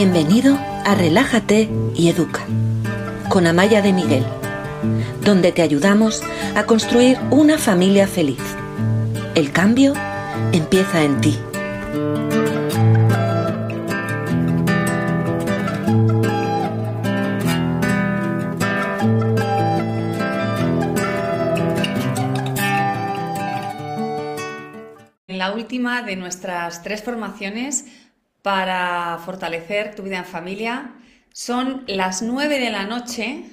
Bienvenido a Relájate y Educa con Amaya de Miguel, donde te ayudamos a construir una familia feliz. El cambio empieza en ti. En la última de nuestras tres formaciones para fortalecer tu vida en familia. Son las 9 de la noche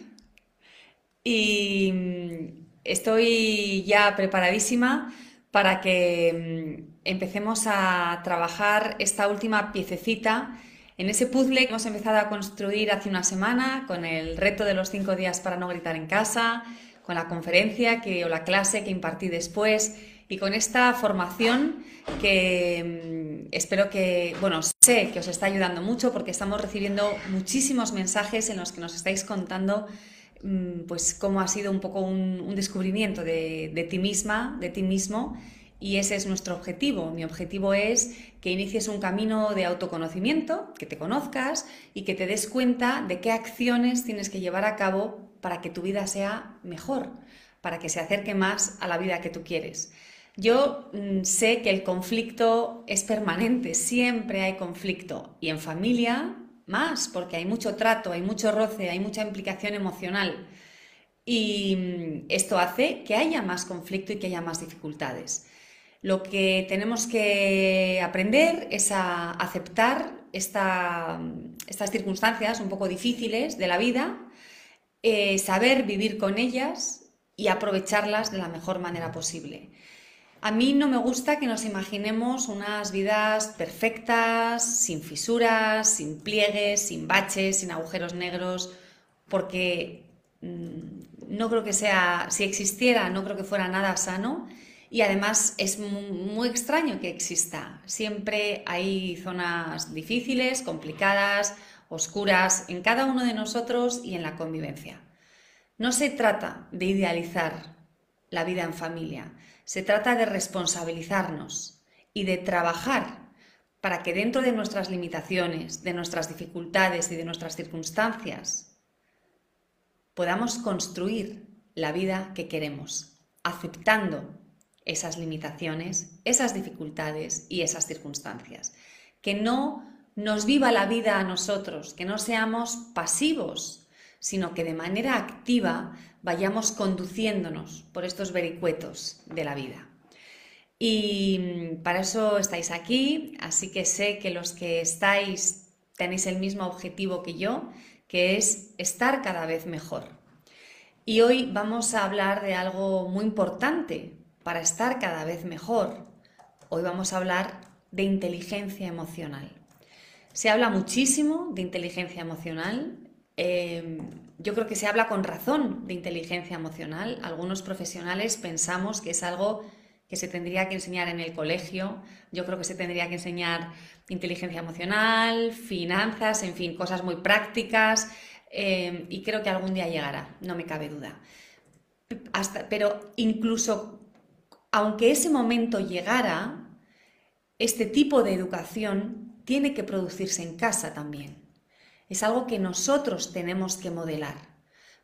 y mm, estoy ya preparadísima para que mm, empecemos a trabajar esta última piececita en ese puzzle que hemos empezado a construir hace una semana con el reto de los cinco días para no gritar en casa, con la conferencia que, o la clase que impartí después y con esta formación que mm, espero que, bueno, sé que os está ayudando mucho porque estamos recibiendo muchísimos mensajes en los que nos estáis contando mm, pues cómo ha sido un poco un, descubrimiento de, de, ti misma, de ti mismo. Y ese es nuestro objetivo. Mi objetivo es que inicies un camino de autoconocimiento, que te conozcas y que te des cuenta de qué acciones tienes que llevar a cabo para que tu vida sea mejor, para que se acerque más a la vida que tú quieres. Yo mm, sé que el conflicto es permanente, siempre hay conflicto y en familia más, porque hay mucho trato, hay mucho roce, hay mucha implicación emocional. Y mm, esto hace que haya más conflicto y que haya más dificultades. Lo que tenemos que aprender es a aceptar mm, estas circunstancias un poco difíciles de la vida, eh, saber vivir con ellas y aprovecharlas de la mejor manera posible. A mí no me gusta que nos imaginemos unas vidas perfectas, sin fisuras, sin pliegues, sin baches, sin agujeros negros, porque mm, no creo que sea, si existiera, no creo que fuera nada sano y además es muy, extraño que exista. Siempre hay zonas difíciles, complicadas, oscuras en cada uno de nosotros y en la convivencia. No se trata de idealizar la vida en familia. Se trata de responsabilizarnos y de trabajar para que dentro de nuestras limitaciones, de nuestras dificultades y de nuestras circunstancias, podamos construir la vida que queremos, aceptando esas limitaciones, esas dificultades y esas circunstancias. Que no nos viva la vida a nosotros, que no seamos pasivos sino que de manera activa vayamos conduciéndonos por estos vericuetos de la vida. Y mm, para eso estáis aquí, así que sé que los que estáis tenéis el mismo objetivo que yo, que es estar cada vez mejor. Y hoy vamos a hablar de algo muy importante para estar cada vez mejor. Hoy vamos a hablar de inteligencia emocional. Se habla muchísimo de inteligencia emocional Em, yo creo que se habla con razón de inteligencia emocional. Algunos profesionales pensamos que es algo que se tendría que enseñar en el colegio. Yo creo que se tendría que enseñar inteligencia emocional, finanzas, en fin, cosas muy prácticas. Em, y creo que algún día llegará, no me cabe duda. pero incluso aunque ese momento llegara, este tipo de educación tiene que producirse en casa también. Es algo que nosotros tenemos que modelar.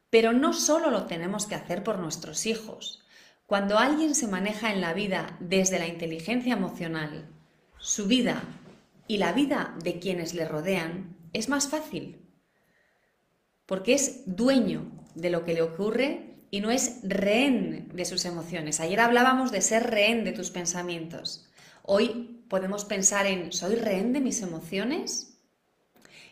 Pero no solo lo tenemos que hacer por nuestros hijos. Cuando alguien se maneja en la vida desde la inteligencia emocional, su vida y la vida de quienes le rodean es más fácil. Porque es dueño de lo que le ocurre y no es rehén de sus emociones. Ayer hablábamos de ser rehén de tus pensamientos. Hoy podemos pensar en, ¿soy rehén de mis emociones?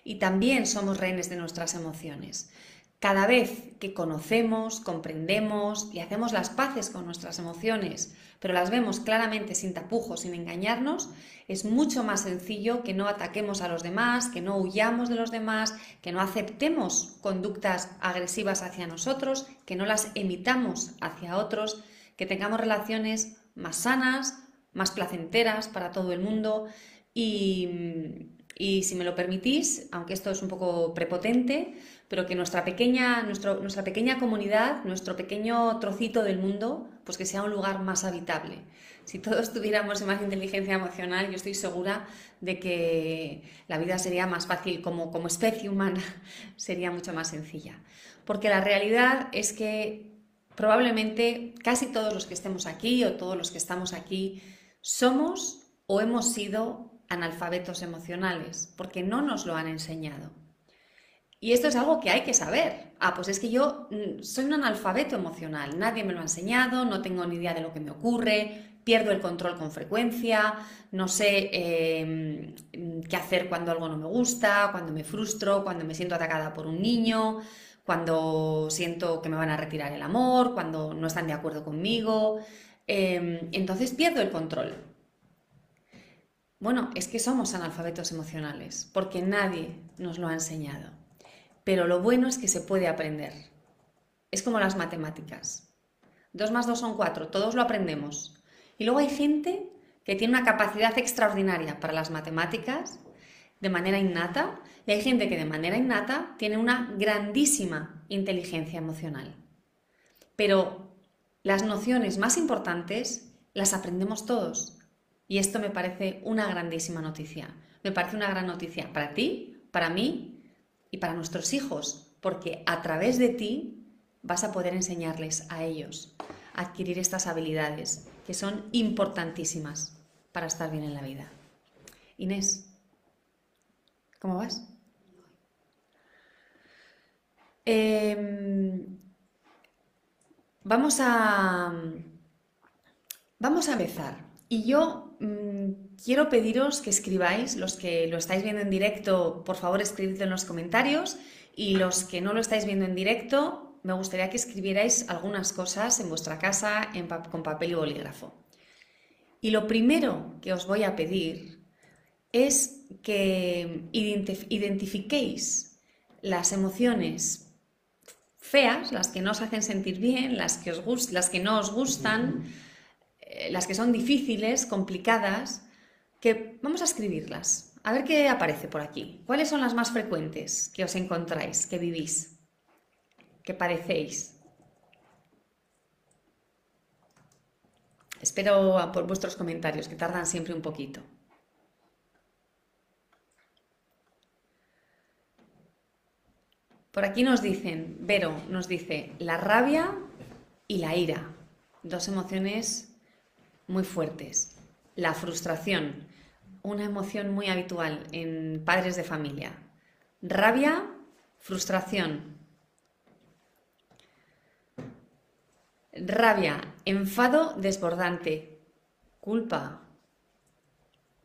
Y también somos rehenes de nuestras emociones. Cada vez que conocemos, comprendemos y hacemos las paces con nuestras emociones, pero las vemos claramente sin tapujos, sin engañarnos, es mucho más sencillo que no ataquemos a los demás, que no huyamos de los demás, que no aceptemos conductas agresivas hacia nosotros, que no las emitamos hacia otros, que tengamos relaciones más sanas, más placenteras para todo el mundo y y si me lo permitís, aunque esto es un poco prepotente, pero que nuestra pequeña, nuestra pequeña comunidad, nuestro pequeño trocito del mundo, Pues que sea un lugar más habitable. Si todos tuviéramos más inteligencia emocional, yo estoy segura de que la vida sería más fácil como, como especie humana, sería mucho más sencilla. Porque la realidad es que probablemente casi todos los que estemos aquí o todos los que estamos aquí somos o hemos sido analfabetos emocionales, porque no nos lo han enseñado. Y esto es algo que hay que saber. Ah, pues es que yo mm, soy un analfabeto emocional, nadie me lo ha enseñado, no tengo ni idea de lo que me ocurre, pierdo el control con frecuencia, no sé em, qué hacer cuando algo no me gusta, cuando me frustro, cuando me siento atacada por un niño, cuando siento que me van a retirar el amor, cuando no están de acuerdo conmigo. Em, entonces pierdo el control. Bueno, es que somos analfabetos emocionales, porque nadie nos lo ha enseñado. Pero lo bueno es que se puede aprender. Es como las matemáticas. 2 más 2 son 4, todos lo aprendemos. Y luego hay gente que tiene una capacidad extraordinaria para las matemáticas de manera innata y hay gente que de manera innata tiene una grandísima inteligencia emocional. Pero las nociones más importantes las aprendemos todos y esto me parece una grandísima noticia. Me parece una gran noticia para ti, para mí y para nuestros hijos, porque a través de ti vas a poder enseñarles a ellos a adquirir estas habilidades que son importantísimas para estar bien en la vida. Inés, ¿cómo vas? Em, vamos a vamos a empezar. Y yo quiero pediros que escribáis, los que lo estáis viendo en directo, por favor escribidlo en los comentarios y los que no lo estáis viendo en directo, me gustaría que escribierais algunas cosas en vuestra casa con papel y bolígrafo. Y lo primero que os voy a pedir es que identifiquéis las emociones feas, las que no os hacen sentir bien, las que, no os gustan, las que son difíciles, complicadas, que vamos a escribirlas. A ver qué aparece por aquí. ¿Cuáles son las más frecuentes que os encontráis, que vivís, que padecéis? Espero por vuestros comentarios, que tardan siempre un poquito. Por aquí nos dicen, Vero nos dice, la rabia y la ira, dos emociones muy fuertes. La frustración, una emoción muy habitual en padres de familia. Rabia, frustración. Rabia, enfado desbordante. Culpa,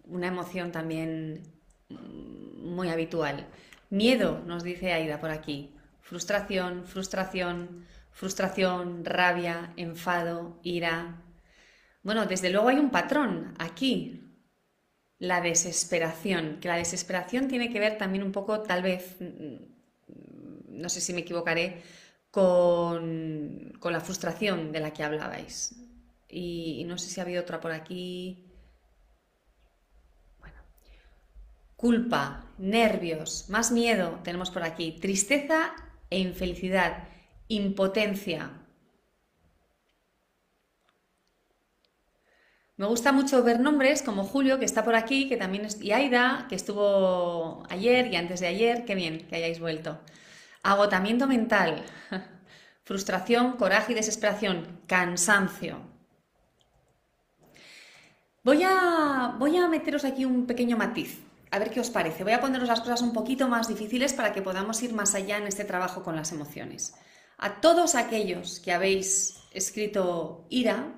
una emoción también muy habitual. Miedo, nos dice Aida por aquí. Frustración, frustración, frustración, rabia, enfado, ira, bueno, desde luego hay un patrón aquí, la desesperación, que la desesperación tiene que ver también un poco, tal vez, mm, no sé si me equivocaré, con, la frustración de la que hablabais. Y, no sé si ha habido otra por aquí. Bueno. Culpa, nervios, más miedo tenemos por aquí, tristeza e infelicidad, impotencia, Me gusta mucho ver nombres como Julio, que está por aquí, que también es, y Aida, que estuvo ayer y antes de ayer. Qué bien que hayáis vuelto. Agotamiento mental, frustración, coraje y desesperación, cansancio. Voy a, voy a meteros aquí un pequeño matiz, a ver qué os parece. Voy a poneros las cosas un poquito más difíciles para que podamos ir más allá en este trabajo con las emociones. A todos aquellos que habéis escrito ira,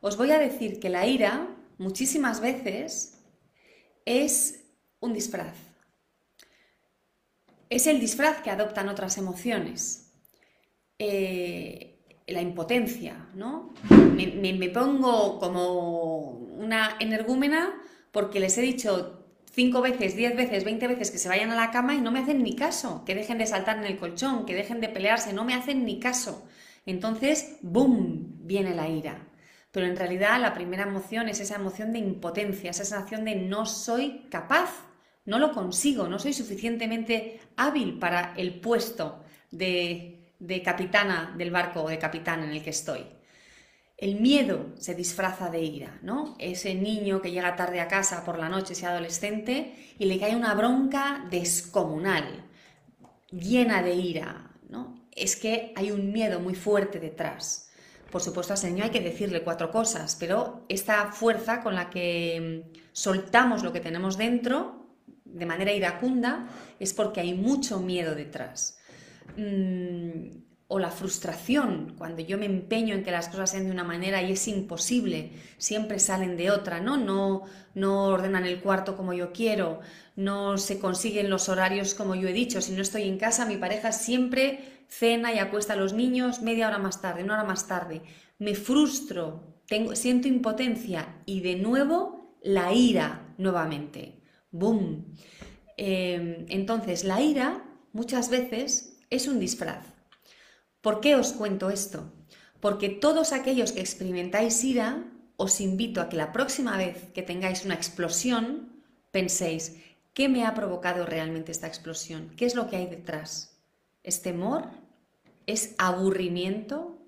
os voy a decir que la ira muchísimas veces es un disfraz. Es el disfraz que adoptan otras emociones. Eh, la impotencia, ¿no? Me, pongo como una energúmena porque les he dicho cinco veces, diez veces, veinte veces que se vayan a la cama y no me hacen ni caso, que dejen de saltar en el colchón, que dejen de pelearse, no me hacen ni caso. Entonces, ¡boom!, viene la ira pero en realidad la primera emoción es esa emoción de impotencia, esa sensación de no soy capaz, no lo consigo, no soy suficientemente hábil para el puesto de, capitana del barco o de capitán en el que estoy. El miedo se disfraza de ira, ¿no? Ese niño que llega tarde a casa por la noche, ese adolescente, y le cae una bronca descomunal, llena de ira, ¿no? Es que hay un miedo muy fuerte detrás. Por supuesto, al niño hay que decirle cuatro cosas, pero esta fuerza con la que mm, soltamos lo que tenemos dentro de manera iracunda es porque hay mucho miedo detrás. Mm, o la frustración, cuando yo me empeño en que las cosas sean de una manera y es imposible, siempre salen de otra, ¿no? No, no ordenan el cuarto como yo quiero, no se consiguen los horarios como yo he dicho, si no estoy en casa, mi pareja siempre cena y acuesta a los niños media hora más tarde, una hora más tarde. Me frustro, tengo, siento impotencia y de nuevo la ira nuevamente. ¡Boom! Em, entonces, la ira muchas veces es un disfraz ¿Por qué os cuento esto? Porque todos aquellos que experimentáis ira, os invito a que la próxima vez que tengáis una explosión, penséis, ¿qué me ha provocado realmente esta explosión? ¿Qué es lo que hay detrás? ¿Es temor? ¿Es aburrimiento?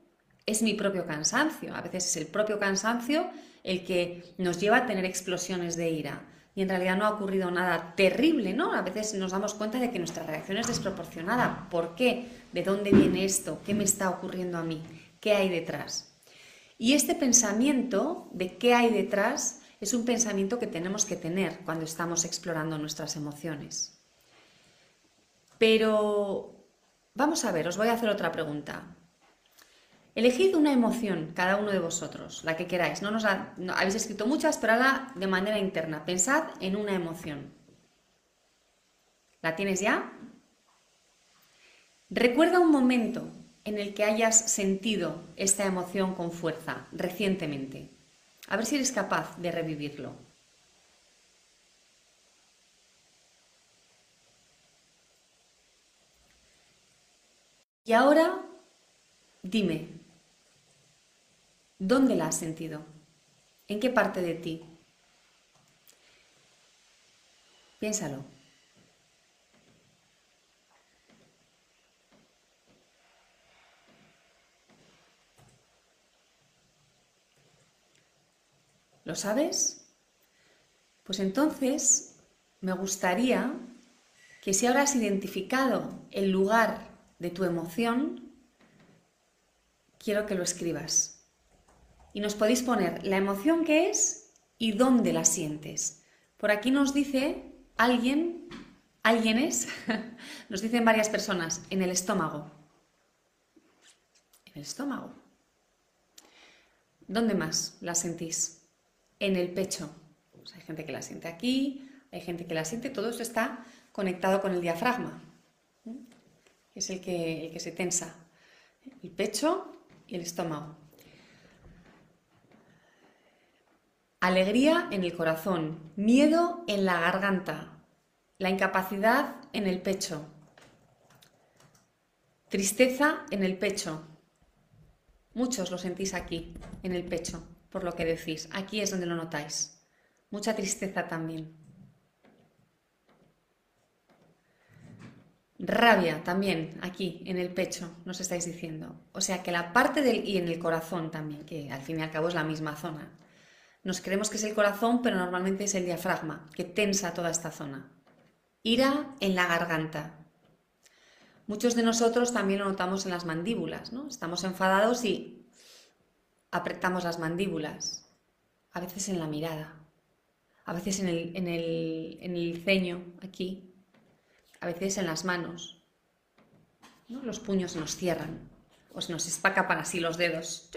¿Es mi propio cansancio? A veces es el propio cansancio el que nos lleva a tener explosiones de ira y en realidad no ha ocurrido nada terrible, ¿no? A veces nos damos cuenta de que nuestra reacción es desproporcionada. ¿Por qué? ¿De dónde viene esto? ¿Qué me está ocurriendo a mí? ¿Qué hay detrás? Y este pensamiento de qué hay detrás es un pensamiento que tenemos que tener cuando estamos explorando nuestras emociones. Pero vamos a ver, os voy a hacer otra pregunta. Elegid una emoción, cada uno de vosotros, la que queráis. No nos habéis escrito muchas, pero ahora de manera interna. Pensad en una emoción. ¿La tienes ya? Recuerda un momento en el que hayas sentido esta emoción con fuerza recientemente. A ver si eres capaz de revivirlo. Y ahora dime, ¿Dónde la has sentido? ¿En qué parte de ti? Piénsalo. ¿Lo sabes? Pues entonces me gustaría que si ahora has identificado el lugar de tu emoción, quiero que lo escribas y nos podéis poner la emoción que es y dónde la sientes. Por aquí nos dice alguien, alguien es, nos dicen varias personas, en el estómago. En el estómago. ¿Dónde más la sentís? En el pecho. hay gente que la siente aquí, hay gente que la siente, todo eso está conectado con el diafragma, que es el que, el que se tensa. El pecho y el estómago. Alegría en el corazón, miedo en la garganta, la incapacidad en el pecho, tristeza en el pecho. Muchos lo sentís aquí, en el pecho, por lo que decís. Aquí es donde lo notáis. Mucha tristeza también. Rabia también, aquí, en el pecho, nos estáis diciendo. O sea que la parte del... y en el corazón también, que al fin y al cabo es la misma zona. Nos creemos que es el corazón, pero normalmente es el diafragma, que tensa toda esta zona. Ira en la garganta. Muchos de nosotros también lo notamos en las mandíbulas, ¿no? Estamos enfadados y apretamos las mandíbulas. A veces en la mirada, a veces en el, en el, ceño, aquí, a veces en las manos. Los puños nos cierran o se nos espacapan así los dedos.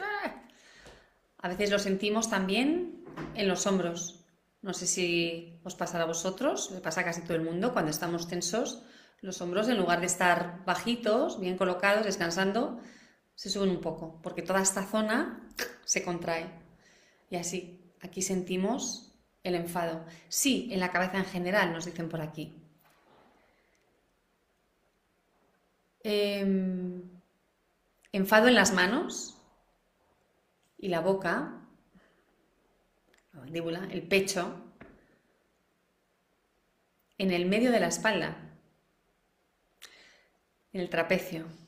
A veces lo sentimos también en los hombros. No sé si os pasará a vosotros, le pasa a casi todo el mundo cuando estamos tensos. Los hombros, en lugar de estar bajitos, bien colocados, descansando, se suben un poco, porque toda esta zona se contrae. Y así, aquí sentimos el enfado. Sí, en la cabeza en general, nos dicen por aquí. Em, enfado en las manos, y la boca, la mandíbula, el pecho, en el medio de la espalda, en el trapecio.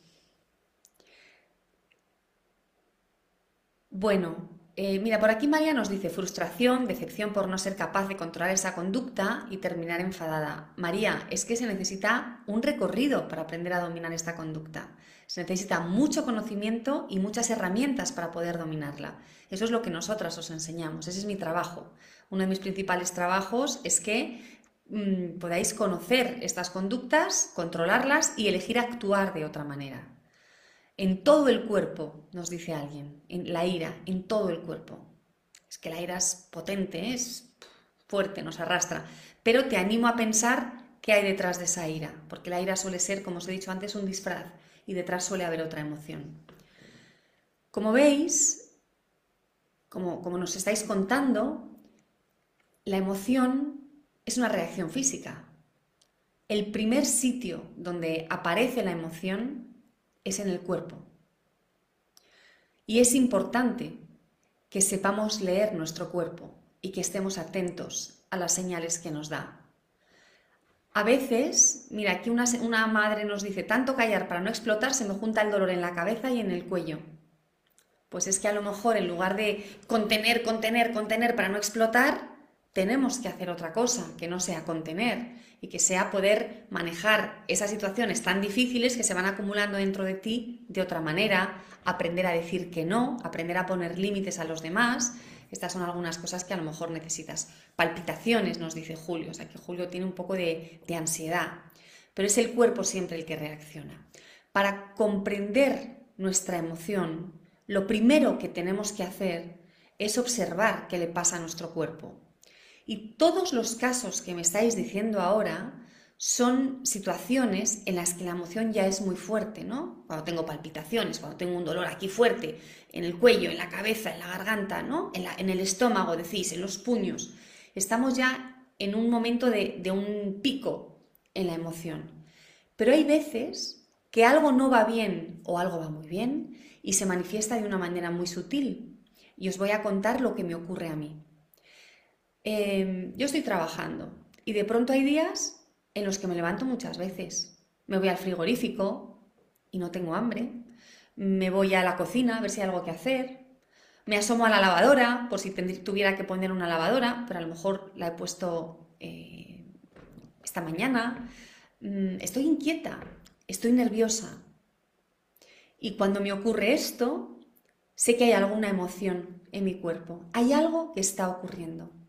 Bueno, eh, mira, por aquí María nos dice frustración, decepción por no ser capaz de controlar esa conducta y terminar enfadada. María, es que se necesita un recorrido para aprender a dominar esta conducta. Se necesita mucho conocimiento y muchas herramientas para poder dominarla. Eso es lo que nosotras os enseñamos, ese es mi trabajo. Uno de mis principales trabajos es que mm, podáis conocer estas conductas, controlarlas y elegir actuar de otra manera en todo el cuerpo, nos dice alguien, en la ira, en todo el cuerpo. Es que la ira es potente, es fuerte, nos arrastra. Pero te animo a pensar qué hay detrás de esa ira, porque la ira suele ser, como os he dicho antes, un disfraz y detrás suele haber otra emoción. Como veis, como, como nos estáis contando, la emoción es una reacción física. El primer sitio donde aparece la emoción es en el cuerpo. Y es importante que sepamos leer nuestro cuerpo y que estemos atentos a las señales que nos da. A veces, mira, aquí una, madre nos dice, tanto callar para no explotar, se me junta el dolor en la cabeza y en el cuello. Pues es que a lo mejor en lugar de contener, contener, contener para no explotar, tenemos que hacer otra cosa, que no sea contener y que sea poder manejar esas situaciones tan difíciles que se van acumulando dentro de ti de otra manera, aprender a decir que no, aprender a poner límites a los demás. Estas son algunas cosas que a lo mejor necesitas. Palpitaciones, nos dice Julio, o sea que Julio tiene un poco de, ansiedad, pero es el cuerpo siempre el que reacciona. Para comprender nuestra emoción, lo primero que tenemos que hacer es observar qué le pasa a nuestro cuerpo y todos los casos que me estáis diciendo ahora son situaciones en las que la emoción ya es muy fuerte, ¿no? Cuando tengo palpitaciones, cuando tengo un dolor aquí fuerte, en el cuello, en la cabeza, en la garganta, ¿no? En, el estómago, decís, en los puños. Estamos ya en un momento de, de un pico en la emoción. Pero hay veces que algo no va bien o algo va muy bien y se manifiesta de una manera muy sutil. Y os voy a contar lo que me ocurre a mí. Em, yo estoy trabajando y de pronto hay días en los que me levanto muchas veces. Me voy al frigorífico y no tengo hambre. Me voy a la cocina a ver si hay algo que hacer. Me asomo a la lavadora por si tuviera que poner una lavadora, pero a lo mejor la he puesto eh, esta mañana. Mm, estoy inquieta, estoy nerviosa. Y cuando me ocurre esto, sé que hay alguna emoción en mi cuerpo. Hay algo que está ocurriendo.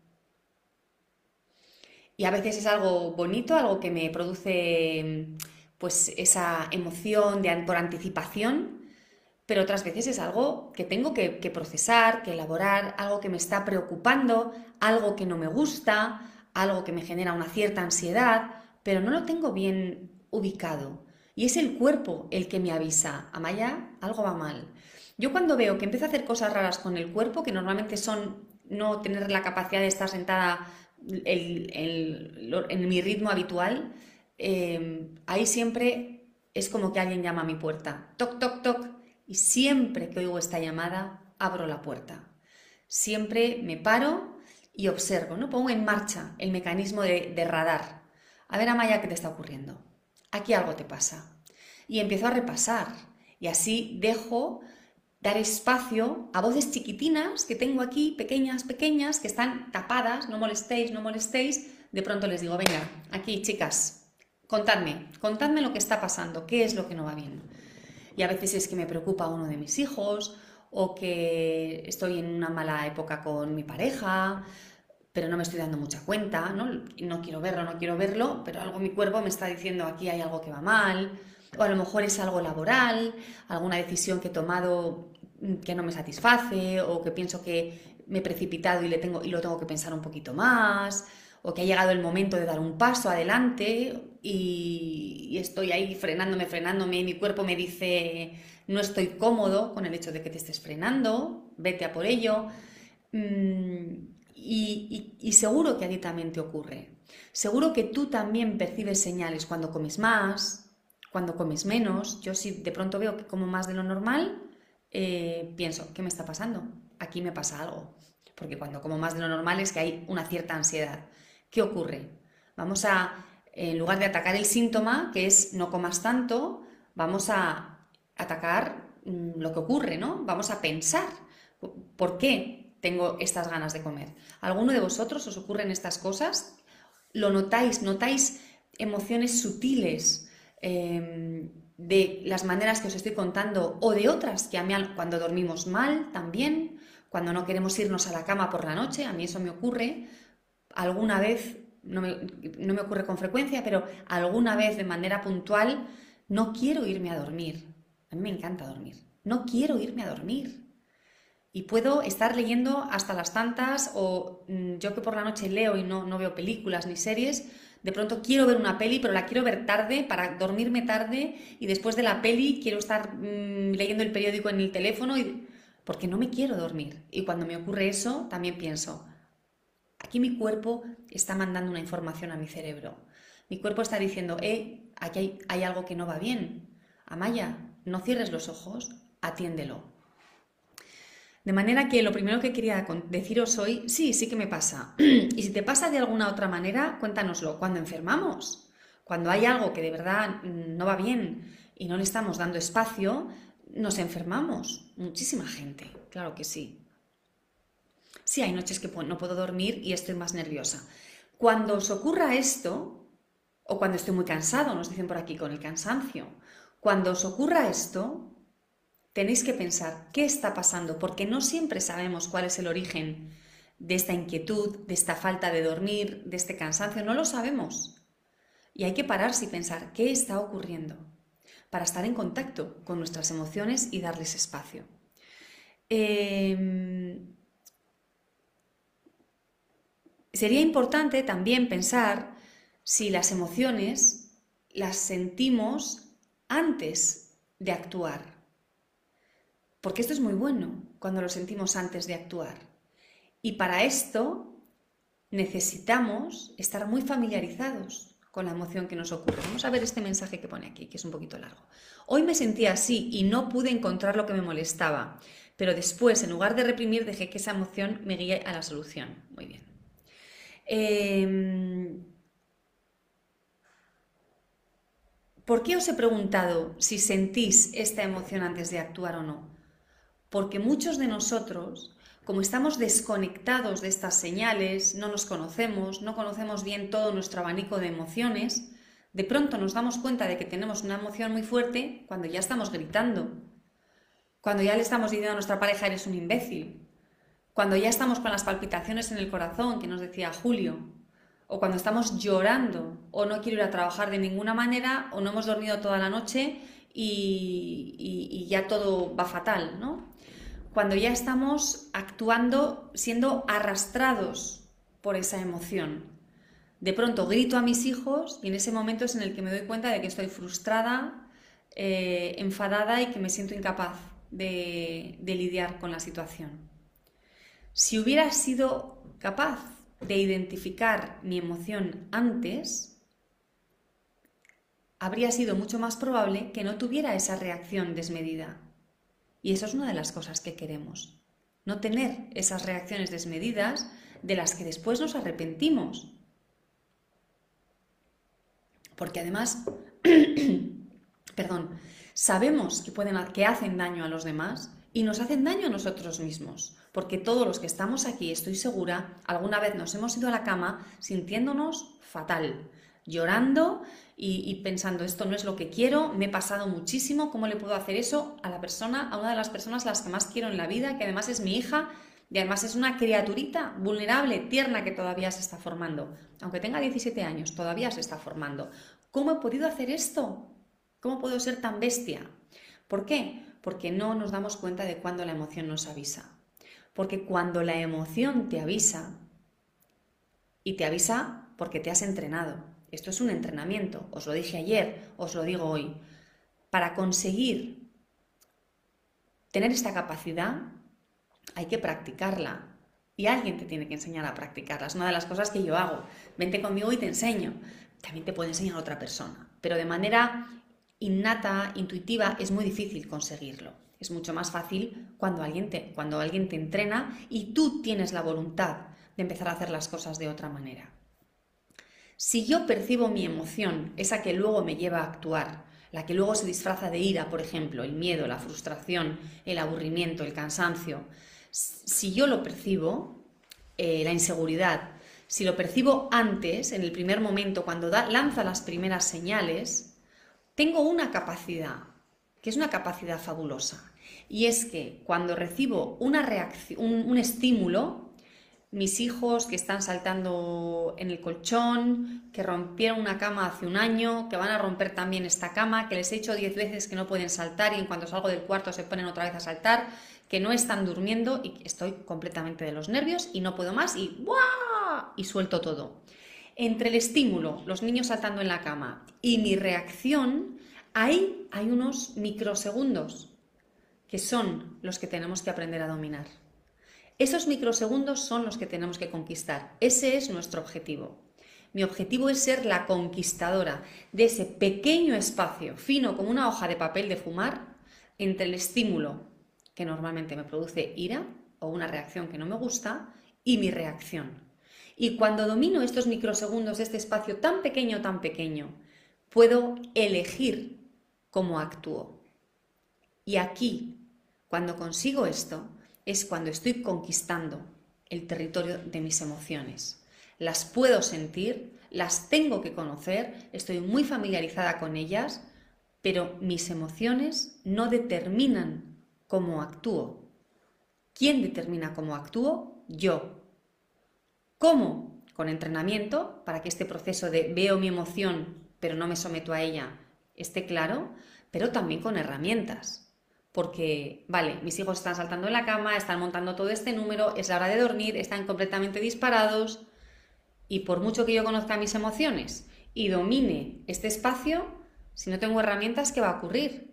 Y a veces es algo bonito, algo que me produce pues esa emoción de, por anticipación, pero otras veces es algo que tengo que, procesar, que elaborar, algo que me está preocupando, algo que no me gusta, algo que me genera una cierta ansiedad, pero no lo tengo bien ubicado. Y es el cuerpo el que me avisa, Amaya, algo va mal. Yo cuando veo que empiezo a hacer cosas raras con el cuerpo, que normalmente son no tener la capacidad de estar sentada en mi ritmo habitual, em, ahí siempre es como que alguien llama a mi puerta. Toc, toc, toc. Y siempre que oigo esta llamada, abro la puerta. Siempre me paro y observo, ¿no? Pongo en marcha el mecanismo de, de radar. A ver, Amaya, ¿qué te está ocurriendo? Aquí algo te pasa. Y empiezo a repasar. Y así dejo dar espacio a voces chiquitinas que tengo aquí, pequeñas, pequeñas, que están tapadas, no molestéis, no molestéis, de pronto les digo, venga, aquí chicas, contadme, contadme lo que está pasando, qué es lo que no va bien. Y a veces es que me preocupa uno de mis hijos o que estoy en una mala época con mi pareja, pero no me estoy dando mucha cuenta, ¿no? no quiero verlo, no quiero verlo, pero algo mi cuerpo me está diciendo aquí hay algo que va mal, o a lo mejor es algo laboral, alguna decisión que he tomado que no me satisface o que pienso que me he precipitado y, le tengo, y lo tengo que pensar un poquito más o que ha llegado el momento de dar un paso adelante y, estoy ahí frenándome, frenándome y mi cuerpo me dice no estoy cómodo con el hecho de que te estés frenando, vete a por ello. Mm, y, y, seguro que a ti también te ocurre. Seguro que tú también percibes señales cuando comes más, cuando comes menos, yo si de pronto veo que como más de lo normal, eh, pienso, ¿qué me está pasando? Aquí me pasa algo. Porque cuando como más de lo normal es que hay una cierta ansiedad. ¿Qué ocurre? Vamos a, en lugar de atacar el síntoma, que es no comas tanto, vamos a atacar mm, lo que ocurre, ¿no? Vamos a pensar ¿Por qué tengo estas ganas de comer? ¿Alguno de vosotros os ocurren estas cosas? ¿Lo notáis? ¿Notáis emociones sutiles em, de las maneras que os estoy contando o de otras que a mí cuando dormimos mal también, cuando no queremos irnos a la cama por la noche, a mí eso me ocurre alguna vez, no me, no me ocurre con frecuencia, pero alguna vez de manera puntual, no quiero irme a dormir. A mí me encanta dormir. No quiero irme a dormir. Y puedo estar leyendo hasta las tantas o mm, yo que por la noche leo y no, no veo películas ni series, de pronto quiero ver una peli, pero la quiero ver tarde para dormirme tarde y después de la peli quiero estar mm, leyendo el periódico en el teléfono y, porque no me quiero dormir. Y cuando me ocurre eso, también pienso, aquí mi cuerpo está mandando una información a mi cerebro. Mi cuerpo está diciendo, eh, aquí hay, hay algo que no va bien. Amaya, no cierres los ojos, atiéndelo. De manera que lo primero que quería deciros hoy, sí, sí que me pasa. y si te pasa de alguna otra manera, cuéntanoslo. Cuando enfermamos, cuando hay algo que de verdad no va bien y no le estamos dando espacio, nos enfermamos. Muchísima gente, claro que sí. Sí, hay noches que no puedo dormir y estoy más nerviosa. Cuando os ocurra esto, o cuando estoy muy cansado, nos dicen por aquí con el cansancio, cuando os ocurra esto, tenéis que pensar qué está pasando, porque no siempre sabemos cuál es el origen de esta inquietud, de esta falta de dormir, de este cansancio, no lo sabemos. Y hay que pararse y pensar qué está ocurriendo para estar en contacto con nuestras emociones y darles espacio. Em, sería importante también pensar si las emociones las sentimos antes de actuar. Porque esto es muy bueno cuando lo sentimos antes de actuar. Y para esto necesitamos estar muy familiarizados con la emoción que nos ocurre. Vamos a ver este mensaje que pone aquí, que es un poquito largo. Hoy me sentía así y no pude encontrar lo que me molestaba, pero después, en lugar de reprimir, dejé que esa emoción me guíe a la solución. Muy bien. Em, ¿Por qué os he preguntado si sentís esta emoción antes de actuar o no? Porque muchos de nosotros, como estamos desconectados de estas señales, no nos conocemos, no conocemos bien todo nuestro abanico de emociones, de pronto nos damos cuenta de que tenemos una emoción muy fuerte cuando ya estamos gritando, cuando ya le estamos diciendo a nuestra pareja eres un imbécil, cuando ya estamos con las palpitaciones en el corazón, que nos decía Julio, o cuando estamos llorando, o no quiero ir a trabajar de ninguna manera, o no hemos dormido toda la noche y, y ya todo va fatal, ¿no? Cuando ya estamos actuando siendo arrastrados por esa emoción. De pronto grito a mis hijos y en ese momento es en el que me doy cuenta de que estoy frustrada, eh, enfadada y que me siento incapaz de, de lidiar con la situación. Si hubiera sido capaz de identificar mi emoción antes, habría sido mucho más probable que no tuviera esa reacción desmedida. Y eso es una de las cosas que queremos. No tener esas reacciones desmedidas de las que después nos arrepentimos. Porque además, perdón, sabemos que, pueden, que hacen daño a los demás y nos hacen daño a nosotros mismos. Porque todos los que estamos aquí, estoy segura, alguna vez nos hemos ido a la cama sintiéndonos fatal, llorando y, pensando, esto no es lo que quiero, me he pasado muchísimo, ¿cómo le puedo hacer eso a la persona, a una de las personas las que más quiero en la vida, que además es mi hija y además es una criaturita vulnerable, tierna, que todavía se está formando? Aunque tenga 17 años, todavía se está formando. ¿Cómo he podido hacer esto? ¿Cómo puedo ser tan bestia? ¿Por qué? Porque no nos damos cuenta de cuándo la emoción nos avisa. Porque cuando la emoción te avisa, y te avisa porque te has entrenado, esto es un entrenamiento, os lo dije ayer, os lo digo hoy. Para conseguir tener esta capacidad hay que practicarla y alguien te tiene que enseñar a practicarla. Es una de las cosas que yo hago. Vente conmigo y te enseño. También te puede enseñar otra persona, pero de manera innata, intuitiva, es muy difícil conseguirlo. Es mucho más fácil cuando alguien te, cuando alguien te entrena y tú tienes la voluntad de empezar a hacer las cosas de otra manera. Si yo percibo mi emoción, esa que luego me lleva a actuar, la que luego se disfraza de ira, por ejemplo, el miedo, la frustración, el aburrimiento, el cansancio, Si yo lo percibo, eh, la inseguridad, si lo percibo antes, en el primer momento, cuando lanza las primeras señales, tengo una capacidad, que es una capacidad fabulosa. Y es que cuando recibo una reacción, un estímulo, mis hijos que están saltando en el colchón, que rompieron una cama hace un año, que van a romper también esta cama, que les he dicho diez veces que no pueden saltar y en cuanto salgo del cuarto se ponen otra vez a saltar, que no están durmiendo y estoy completamente de los nervios y no puedo más y ¡buah! y suelto todo. Entre el estímulo, los niños saltando en la cama y mi reacción, ahí hay unos microsegundos que son los que tenemos que aprender a dominar. Esos microsegundos son los que tenemos que conquistar. Ese es nuestro objetivo. Mi objetivo es ser la conquistadora de ese pequeño espacio, fino como una hoja de papel de fumar, entre el estímulo, que normalmente me produce ira o una reacción que no me gusta, y mi reacción. Y cuando domino estos microsegundos, este espacio tan pequeño, tan pequeño, puedo elegir cómo actúo. Y aquí, cuando consigo esto, es cuando estoy conquistando el territorio de mis emociones. Las puedo sentir, las tengo que conocer, estoy muy familiarizada con ellas, pero mis emociones no determinan cómo actúo. ¿Quién determina cómo actúo? Yo. ¿Cómo? Con entrenamiento, para que este proceso de veo mi emoción, pero no me someto a ella, esté claro, pero también con herramientas porque, vale, mis hijos están saltando en la cama, están montando todo este número, es la hora de dormir, están completamente disparados y por mucho que yo conozca mis emociones y domine este espacio, si no tengo herramientas, ¿qué va a ocurrir?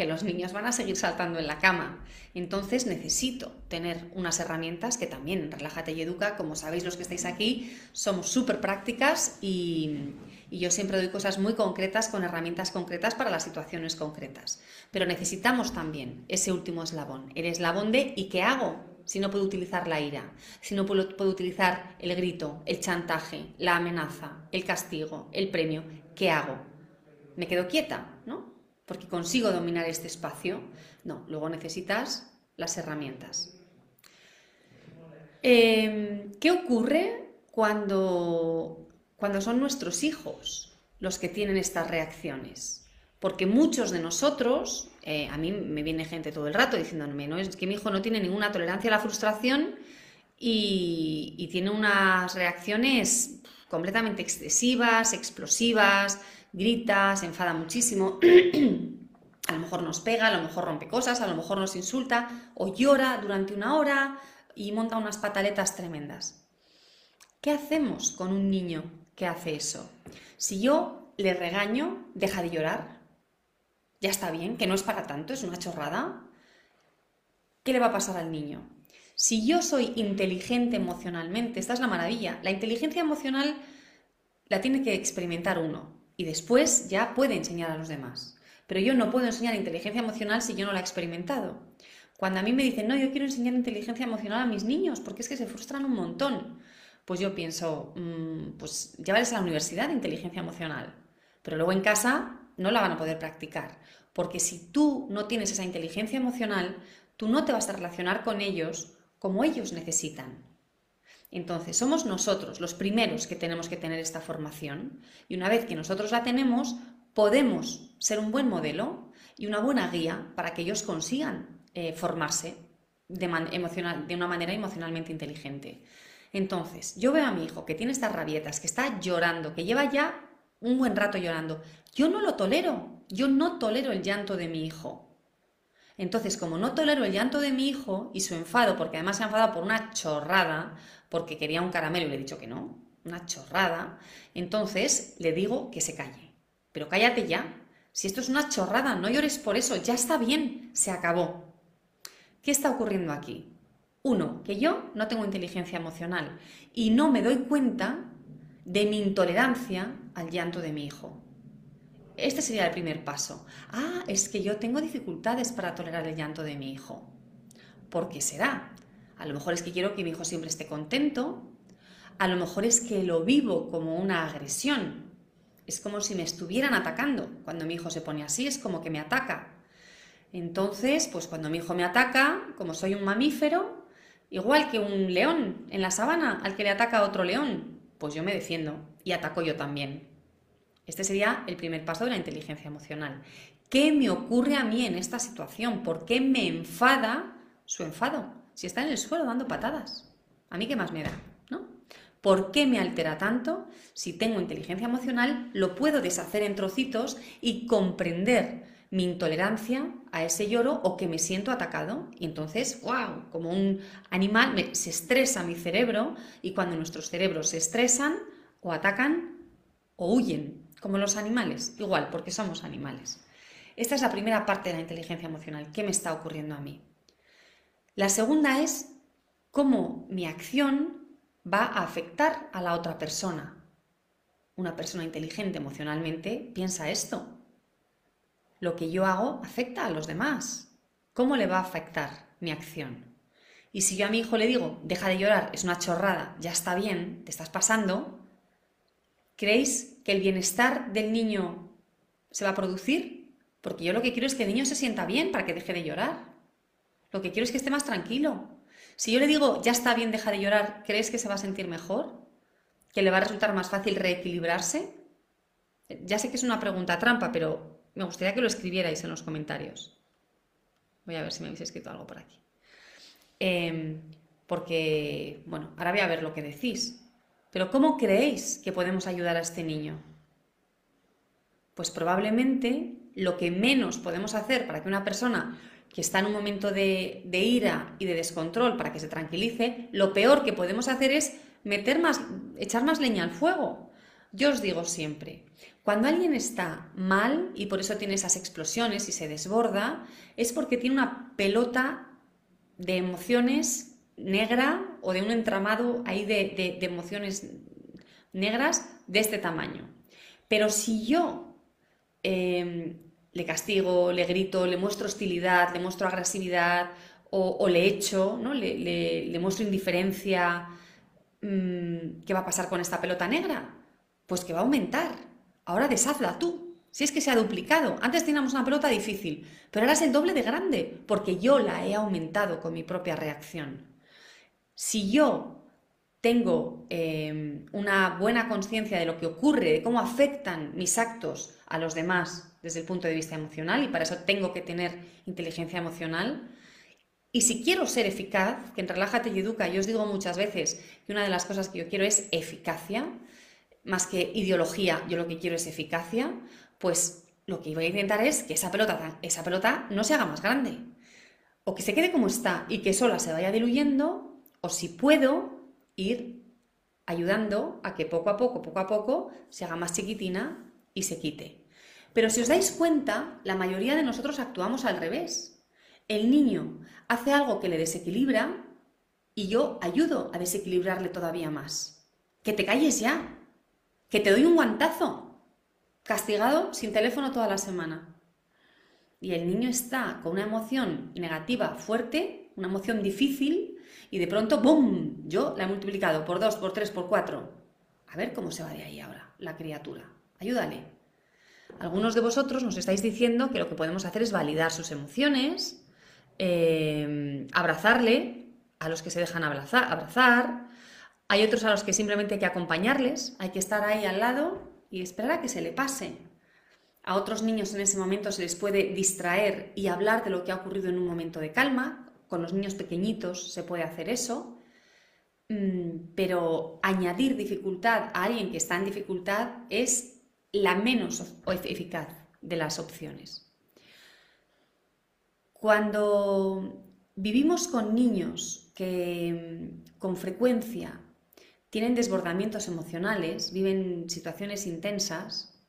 Que los niños van a seguir saltando en la cama. Entonces necesito tener unas herramientas que también, Relájate y Educa, como sabéis los que estáis aquí, somos súper prácticas y, yo siempre doy cosas muy concretas con herramientas concretas para las situaciones concretas. Pero necesitamos también ese último eslabón, el eslabón de ¿y qué hago? Si no puedo utilizar la ira, si no puedo, puedo utilizar el grito, el chantaje, la amenaza, el castigo, el premio, ¿qué hago? ¿Me quedo quieta? ¿No? Porque consigo dominar este espacio. No, luego necesitas las herramientas. Em, ¿Qué ocurre cuando cuando son nuestros hijos los que tienen estas reacciones. Porque muchos de nosotros, eh, a mí me viene gente todo el rato diciéndome, no es que mi hijo no tiene ninguna tolerancia a la frustración y, tiene unas reacciones completamente excesivas, explosivas, grita, se enfada muchísimo. a lo mejor nos pega, a lo mejor rompe cosas, a lo mejor nos insulta o llora durante una hora y monta unas pataletas tremendas. ¿Qué hacemos con un niño que hace eso. Si yo le regaño, deja de llorar. Ya está bien, que no es para tanto, es una chorrada. ¿Qué le va a pasar al niño? Si yo soy inteligente emocionalmente, esta es la maravilla, la inteligencia emocional la tiene que experimentar uno y después ya puede enseñar a los demás. Pero yo no puedo enseñar inteligencia emocional si yo no la he experimentado. Cuando a mí me dicen, no, yo quiero enseñar inteligencia emocional a mis niños porque es que se frustran un montón pues yo pienso, mm, pues llévales a la universidad de inteligencia emocional, pero luego en casa no la van a poder practicar, porque si tú no tienes esa inteligencia emocional, tú no te vas a relacionar con ellos como ellos necesitan. Entonces, somos nosotros los primeros que tenemos que tener esta formación y una vez que nosotros la tenemos, podemos ser un buen modelo y una buena guía para que ellos consigan eh, formarse de, de una manera emocionalmente inteligente. Entonces, yo veo a mi hijo que tiene estas rabietas, que está llorando, que lleva ya un buen rato llorando. Yo no lo tolero, yo no tolero el llanto de mi hijo. Entonces, como no tolero el llanto de mi hijo y su enfado, porque además se ha enfadado por una chorrada, porque quería un caramelo y le he dicho que no, una chorrada, entonces le digo que se calle. Pero cállate ya. Si esto es una chorrada, no llores por eso, ya está bien, se acabó. ¿Qué está ocurriendo aquí? Uno, que yo no tengo inteligencia emocional y no me doy cuenta de mi intolerancia al llanto de mi hijo. Este sería el primer paso. Ah, es que yo tengo dificultades para tolerar el llanto de mi hijo. ¿Por qué será? A lo mejor es que quiero que mi hijo siempre esté contento. A lo mejor es que lo vivo como una agresión. Es como si me estuvieran atacando. Cuando mi hijo se pone así, es como que me ataca. Entonces, pues cuando mi hijo me ataca, como soy un mamífero, Igual que un león en la sabana al que le ataca otro león, pues yo me defiendo y ataco yo también. Este sería el primer paso de la inteligencia emocional. ¿Qué me ocurre a mí en esta situación? ¿Por qué me enfada su enfado? Si está en el suelo dando patadas. ¿A mí qué más me da? ¿No? ¿Por qué me altera tanto? Si tengo inteligencia emocional, lo puedo deshacer en trocitos y comprender mi intolerancia a ese lloro o que me siento atacado. Y entonces, wow, como un animal, se estresa mi cerebro y cuando nuestros cerebros se estresan o atacan o huyen, como los animales, igual, porque somos animales. Esta es la primera parte de la inteligencia emocional. ¿Qué me está ocurriendo a mí? La segunda es cómo mi acción va a afectar a la otra persona. Una persona inteligente emocionalmente piensa esto lo que yo hago afecta a los demás. ¿Cómo le va a afectar mi acción? Y si yo a mi hijo le digo, deja de llorar, es una chorrada, ya está bien, te estás pasando, ¿creéis que el bienestar del niño se va a producir? Porque yo lo que quiero es que el niño se sienta bien para que deje de llorar. Lo que quiero es que esté más tranquilo. Si yo le digo, ya está bien, deja de llorar, ¿crees que se va a sentir mejor? ¿Que le va a resultar más fácil reequilibrarse? Ya sé que es una pregunta trampa, pero me gustaría que lo escribierais en los comentarios. Voy a ver si me habéis escrito algo por aquí. Em, porque, bueno, ahora voy a ver lo que decís. Pero ¿cómo creéis que podemos ayudar a este niño? Pues probablemente lo que menos podemos hacer para que una persona que está en un momento de, ira y de descontrol, para que se tranquilice, lo peor que podemos hacer es meter más, echar más leña al fuego. Yo os digo siempre, cuando alguien está mal y por eso tiene esas explosiones y se desborda, es porque tiene una pelota de emociones negra o de un entramado ahí de, emociones negras de este tamaño. Pero si yo em, le castigo, le grito, le muestro hostilidad, le muestro agresividad o, le echo, ¿no? le, muestro indiferencia, mm, ¿qué va a pasar con esta pelota negra? Pues que va a aumentar Ahora deshazla tú. Si es que se ha duplicado. Antes teníamos una pelota difícil, pero ahora es el doble de grande, porque yo la he aumentado con mi propia reacción. Si yo tengo em, una buena conciencia de lo que ocurre, de cómo afectan mis actos a los demás desde el punto de vista emocional, y para eso tengo que tener inteligencia emocional, y si quiero ser eficaz, que en Relájate y Educa yo os digo muchas veces que una de las cosas que yo quiero es eficacia, más que ideología, yo lo que quiero es eficacia, pues lo que voy a intentar es que esa pelota, esa pelota no se haga más grande. O que se quede como está y que sola se vaya diluyendo, o si puedo, ir ayudando a que poco a poco, poco a poco, se haga más chiquitina y se quite. Pero si os dais cuenta, la mayoría de nosotros actuamos al revés. El niño hace algo que le desequilibra y yo ayudo a desequilibrarle todavía más. Que te calles ya, que te doy un guantazo, castigado sin teléfono toda la semana. Y el niño está con una emoción negativa fuerte, una emoción difícil, y de pronto, ¡bum! Yo la he multiplicado por dos, por tres, por cuatro. A ver cómo se va de ahí ahora la criatura. Ayúdale. Algunos de vosotros nos estáis diciendo que lo que podemos hacer es validar sus emociones, eh, abrazarle a los que se dejan abrazar, hay otros a los que simplemente hay que acompañarles, hay que estar ahí al lado y esperar a que se le pase. A otros niños en ese momento se les puede distraer y hablar de lo que ha ocurrido en un momento de calma. Con los niños pequeñitos se puede hacer eso. Mm, pero añadir dificultad a alguien que está en dificultad es la menos eficaz de las opciones. Cuando vivimos con niños que mm, con frecuencia tienen desbordamientos emocionales, viven situaciones intensas,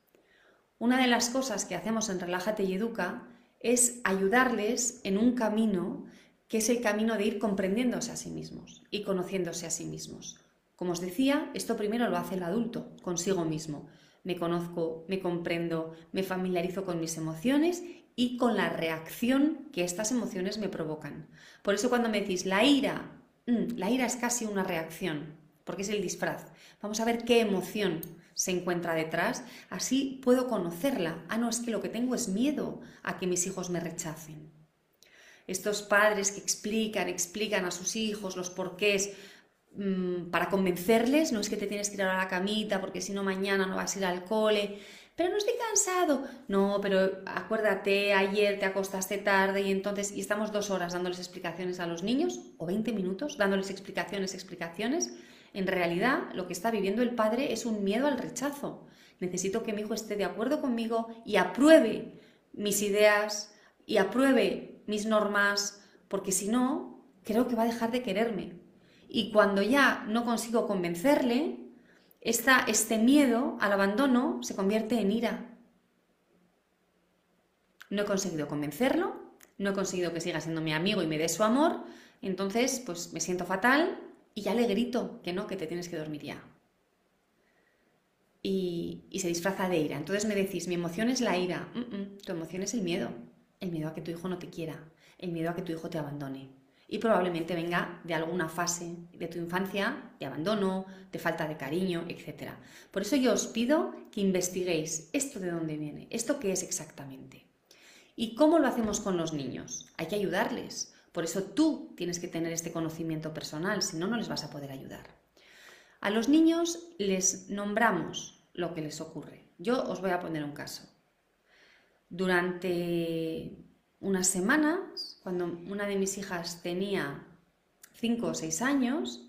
una de las cosas que hacemos en Relájate y Educa es ayudarles en un camino que es el camino de ir comprendiéndose a sí mismos y conociéndose a sí mismos. Como os decía, esto primero lo hace el adulto, consigo mismo. Me conozco, me comprendo, me familiarizo con mis emociones y con la reacción que estas emociones me provocan. Por eso cuando me decís la ira, mm, la ira es casi una reacción porque es el disfraz. Vamos a ver qué emoción se encuentra detrás, así puedo conocerla. Ah, no, es que lo que tengo es miedo a que mis hijos me rechacen. Estos padres que explican, explican a sus hijos los porqués mm, para convencerles, no es que te tienes que ir a la camita porque si no mañana no vas a ir al cole, pero no estoy cansado. No, pero acuérdate, ayer te acostaste tarde y entonces, y estamos dos horas dándoles explicaciones a los niños, o 20 minutos dándoles explicaciones, explicaciones. En realidad, lo que está viviendo el padre es un miedo al rechazo. Necesito que mi hijo esté de acuerdo conmigo y apruebe mis ideas y apruebe mis normas, porque si no, creo que va a dejar de quererme. Y cuando ya no consigo convencerle, este miedo al abandono se convierte en ira. No he conseguido convencerlo, no he conseguido que siga siendo mi amigo y me dé su amor, entonces pues me siento fatal y ya le grito que no, que te tienes que dormir ya. Y, se disfraza de ira. Entonces me decís, mi emoción es la ira. tu emoción es el miedo. El miedo a que tu hijo no te quiera. El miedo a que tu hijo te abandone y probablemente venga de alguna fase de tu infancia, de abandono, de falta de cariño, etc. Por eso yo os pido que investiguéis esto de dónde viene, esto qué es exactamente. ¿Y cómo lo hacemos con los niños? Hay que ayudarles. Por eso tú tienes que tener este conocimiento personal, si no, no les vas a poder ayudar. A los niños les nombramos lo que les ocurre. Yo os voy a poner un caso. Durante unas semanas, cuando una de mis hijas tenía 5 o 6 años,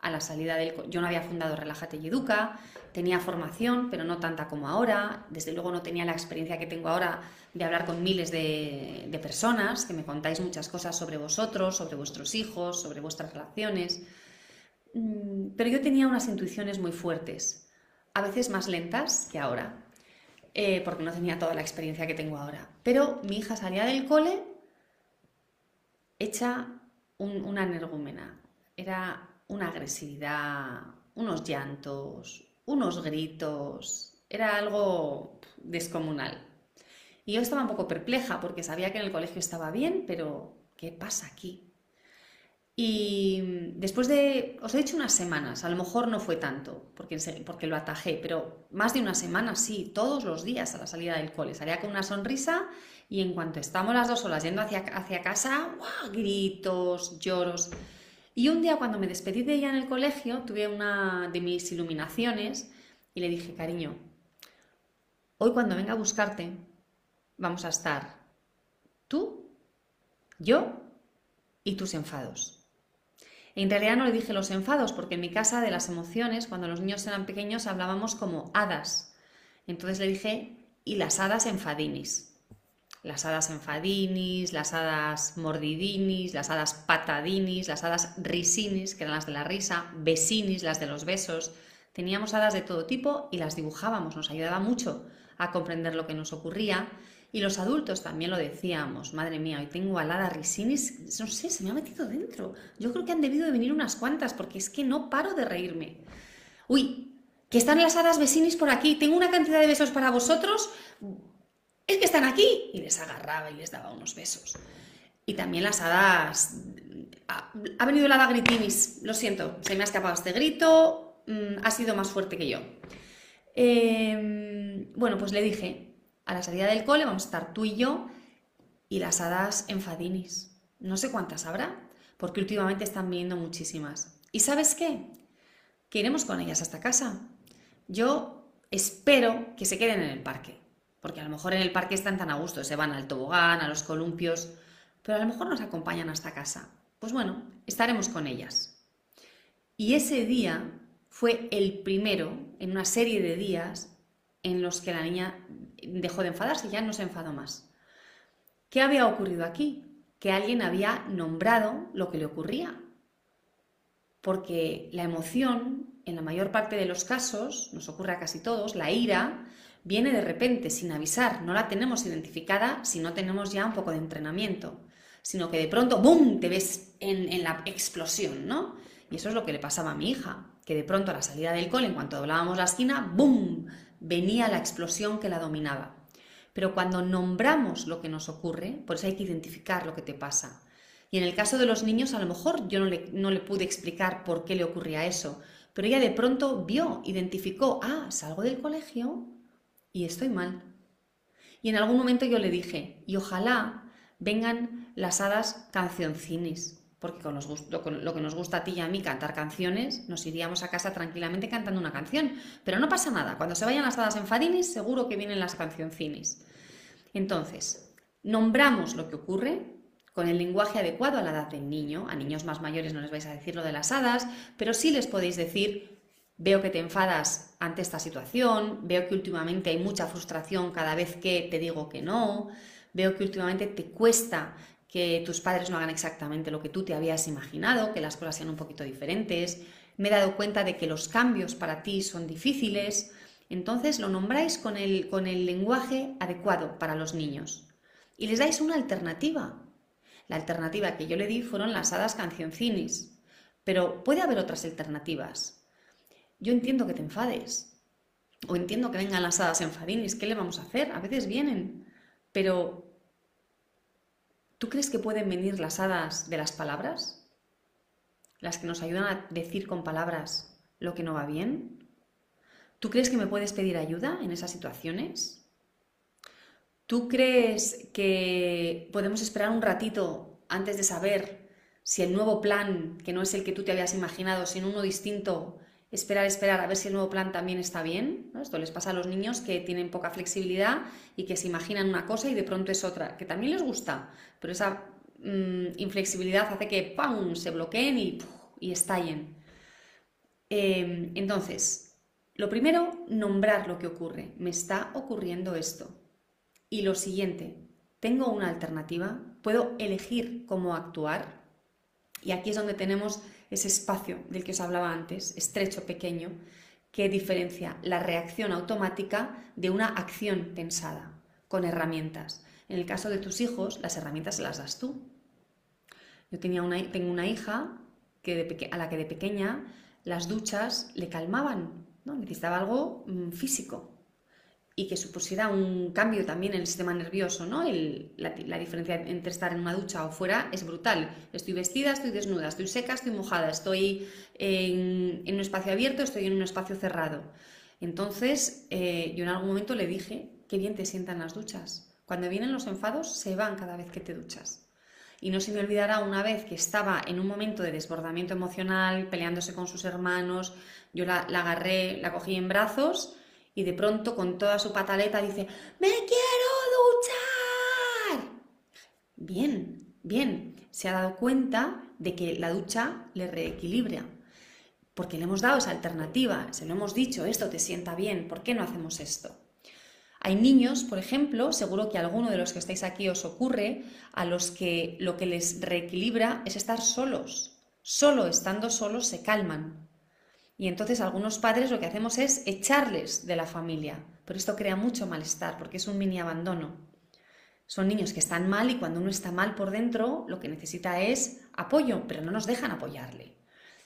a la salida del... Yo no había fundado Relájate y Educa, tenía formación, pero no tanta como ahora. Desde luego no tenía la experiencia que tengo ahora de hablar con miles de, personas, que me contáis muchas cosas sobre vosotros, sobre vuestros hijos, sobre vuestras relaciones. Mm, pero yo tenía unas intuiciones muy fuertes, a veces más lentas que ahora. Eh, porque no tenía toda la experiencia que tengo ahora. Pero mi hija salía del cole hecha una energúmena. Era una agresividad, unos llantos, unos gritos. Era algo descomunal. Y yo estaba un poco perpleja porque sabía que en el colegio estaba bien, pero ¿qué pasa aquí? Y después de, os he dicho unas semanas, a lo mejor no fue tanto, porque, porque lo atajé, pero más de una semana sí, todos los días a la salida del cole. Salía con una sonrisa y en cuanto estamos las dos solas yendo hacia, hacia casa, gritos, lloros. Y un día cuando me despedí de ella en el colegio, tuve una de mis iluminaciones y le dije, cariño, hoy cuando venga a buscarte, vamos a estar tú, yo y tus enfados. En realidad no le dije los enfados, porque en mi casa de las emociones, cuando los niños eran pequeños, hablábamos como hadas. Entonces le dije, y las hadas enfadinis. Las hadas enfadinis, las hadas mordidinis, las hadas patadinis, las hadas risinis, que eran las de la risa, besinis, las de los besos. Teníamos hadas de todo tipo y las dibujábamos, nos ayudaba mucho a comprender lo que nos ocurría y los adultos también lo decíamos, madre mía, hoy tengo alada risinis, no sé, se me ha metido dentro. Yo creo que han debido de venir unas cuantas, porque es que no paro de reírme. Uy, que están las hadas vecinis por aquí, tengo una cantidad de besos para vosotros, es que están aquí. Y les agarraba y les daba unos besos. Y también las hadas... Ha, venido la hada gritinis, lo siento, se me ha escapado este grito, mm, ha sido más fuerte que yo. Em, bueno, pues le dije, a la salida del cole vamos a estar tú y yo y las hadas enfadinis. No sé cuántas habrá, porque últimamente están viniendo muchísimas. ¿Y sabes qué? Que iremos con ellas hasta casa. Yo espero que se queden en el parque, porque a lo mejor en el parque están tan a gusto, se van al tobogán, a los columpios, pero a lo mejor nos acompañan hasta casa. Pues bueno, estaremos con ellas. Y ese día fue el primero en una serie de días en los que la niña dejó de enfadarse, ya no se enfadó más. ¿Qué había ocurrido aquí? Que alguien había nombrado lo que le ocurría. Porque la emoción, en la mayor parte de los casos, nos ocurre a casi todos, la ira viene de repente, sin avisar, no la tenemos identificada si no tenemos ya un poco de entrenamiento, sino que de pronto, ¡bum!, te ves en, en la explosión, ¿no? Y eso es lo que le pasaba a mi hija, que de pronto a la salida del cole, en cuanto doblábamos la esquina, ¡bum!, venía la explosión que la dominaba. Pero cuando nombramos lo que nos ocurre, por eso hay que identificar lo que te pasa. Y en el caso de los niños, a lo mejor yo no le, pude explicar por qué le ocurría eso, pero ella de pronto vio, identificó, ah, salgo del colegio y estoy mal. Y en algún momento yo le dije, y ojalá vengan las hadas cancioncinis, porque con, lo que nos gusta a ti y a mí cantar canciones, nos iríamos a casa tranquilamente cantando una canción. Pero no pasa nada, cuando se vayan las hadas en Fadinis, seguro que vienen las cancioncinis. Entonces, nombramos lo que ocurre con el lenguaje adecuado a la edad del niño. A niños más mayores no les vais a decir lo de las hadas, pero sí les podéis decir, veo que te enfadas ante esta situación, veo que últimamente hay mucha frustración cada vez que te digo que no, veo que últimamente te cuesta que tus padres no hagan exactamente lo que tú te habías imaginado, que las cosas sean un poquito diferentes. Me he dado cuenta de que los cambios para ti son difíciles. Entonces lo nombráis con el, con el lenguaje adecuado para los niños. Y les dais una alternativa. La alternativa que yo le di fueron las hadas cancioncinis. Pero puede haber otras alternativas. Yo entiendo que te enfades. O entiendo que vengan las hadas enfadinis. ¿Qué le vamos a hacer? A veces vienen. Pero ¿Tú crees que pueden venir las hadas de las palabras? Las que nos ayudan a decir con palabras lo que no va bien. ¿Tú crees que me puedes pedir ayuda en esas situaciones? ¿Tú crees que podemos esperar un ratito antes de saber si el nuevo plan, que no es el que tú te habías imaginado, sino uno distinto, esperar, esperar a ver si el nuevo plan también está bien. Esto les pasa a los niños que tienen poca flexibilidad y que se imaginan una cosa y de pronto es otra, que también les gusta, pero esa mm, inflexibilidad hace que ¡pam! se bloqueen y, y estallen. Em, entonces, lo primero, nombrar lo que ocurre. Me está ocurriendo esto. Y lo siguiente, tengo una alternativa, puedo elegir cómo actuar. Y aquí es donde tenemos ese espacio del que os hablaba antes, estrecho, pequeño, que diferencia la reacción automática de una acción pensada, con herramientas. En el caso de tus hijos, las herramientas se las das tú. Yo tenía una, tengo una hija que a la que de pequeña las duchas le calmaban, ¿no? necesitaba algo mm, físico y que supusiera un cambio también en el sistema nervioso, ¿no? la, diferencia entre estar en una ducha o fuera es brutal. Estoy vestida, estoy desnuda, estoy seca, estoy mojada, estoy en, un espacio abierto, estoy en un espacio cerrado. Entonces, eh, yo en algún momento le dije, qué bien te sientan las duchas. Cuando vienen los enfados, se van cada vez que te duchas. Y no se me olvidará una vez que estaba en un momento de desbordamiento emocional, peleándose con sus hermanos, yo la agarré, la cogí en brazos, y de pronto con toda su pataleta dice, ¡Me quiero duchar! Bien, bien, se ha dado cuenta de que la ducha le reequilibra, porque le hemos dado esa alternativa, se lo hemos dicho, esto te sienta bien, ¿por qué no hacemos esto? Hay niños, por ejemplo, seguro que alguno de los que estáis aquí os ocurre, a los que lo que les reequilibra es estar solos. Solo estando solos se calman. Y entonces algunos padres lo que hacemos es echarles de la familia, pero esto crea mucho malestar porque es un mini abandono. Son niños que están mal y cuando uno está mal por dentro lo que necesita es apoyo, pero no nos dejan apoyarle.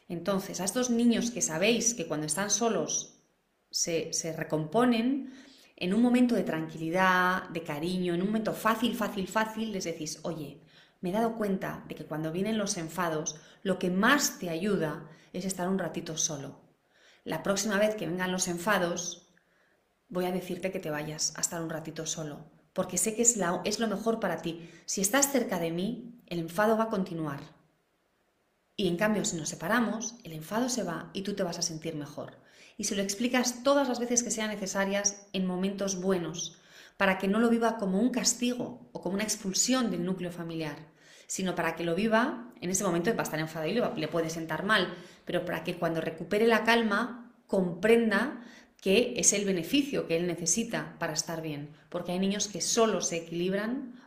Entonces, a estos niños que sabéis que cuando están solos se, se recomponen, en un momento de tranquilidad, de cariño, en un momento fácil, fácil, fácil, les decís, oye, me he dado cuenta de que cuando vienen los enfados, lo que más te ayuda es estar un ratito solo. La próxima vez que vengan los enfados, voy a decirte que te vayas a estar un ratito solo, porque sé que es, es lo mejor para ti. Si estás cerca de mí, el enfado va a continuar. Y en cambio, si nos separamos, el enfado se va y tú te vas a sentir mejor. Y se lo explicas todas las veces que sean necesarias en momentos buenos, para que no lo viva como un castigo o como una expulsión del núcleo familiar, sino para que lo viva, en ese momento va a estar enfadado y le puede sentar mal, pero para que cuando recupere la calma comprenda que es el beneficio que él necesita para estar bien, porque hay niños que solo se equilibran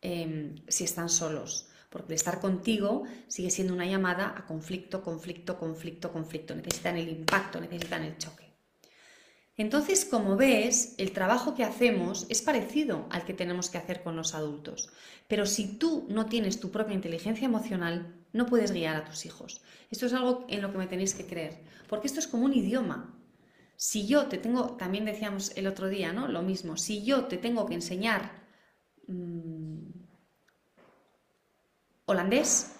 em, si están solos, porque estar contigo sigue siendo una llamada a conflicto, conflicto, conflicto, conflicto, necesitan el impacto, necesitan el choque. Entonces, como ves, el trabajo que hacemos es parecido al que tenemos que hacer con los adultos. Pero si tú no tienes tu propia inteligencia emocional, no puedes guiar a tus hijos. Esto es algo en lo que me tenéis que creer, porque esto es como un idioma. Si yo te tengo, también decíamos el otro día, ¿no? Lo mismo, si yo te tengo que enseñar mm, holandés,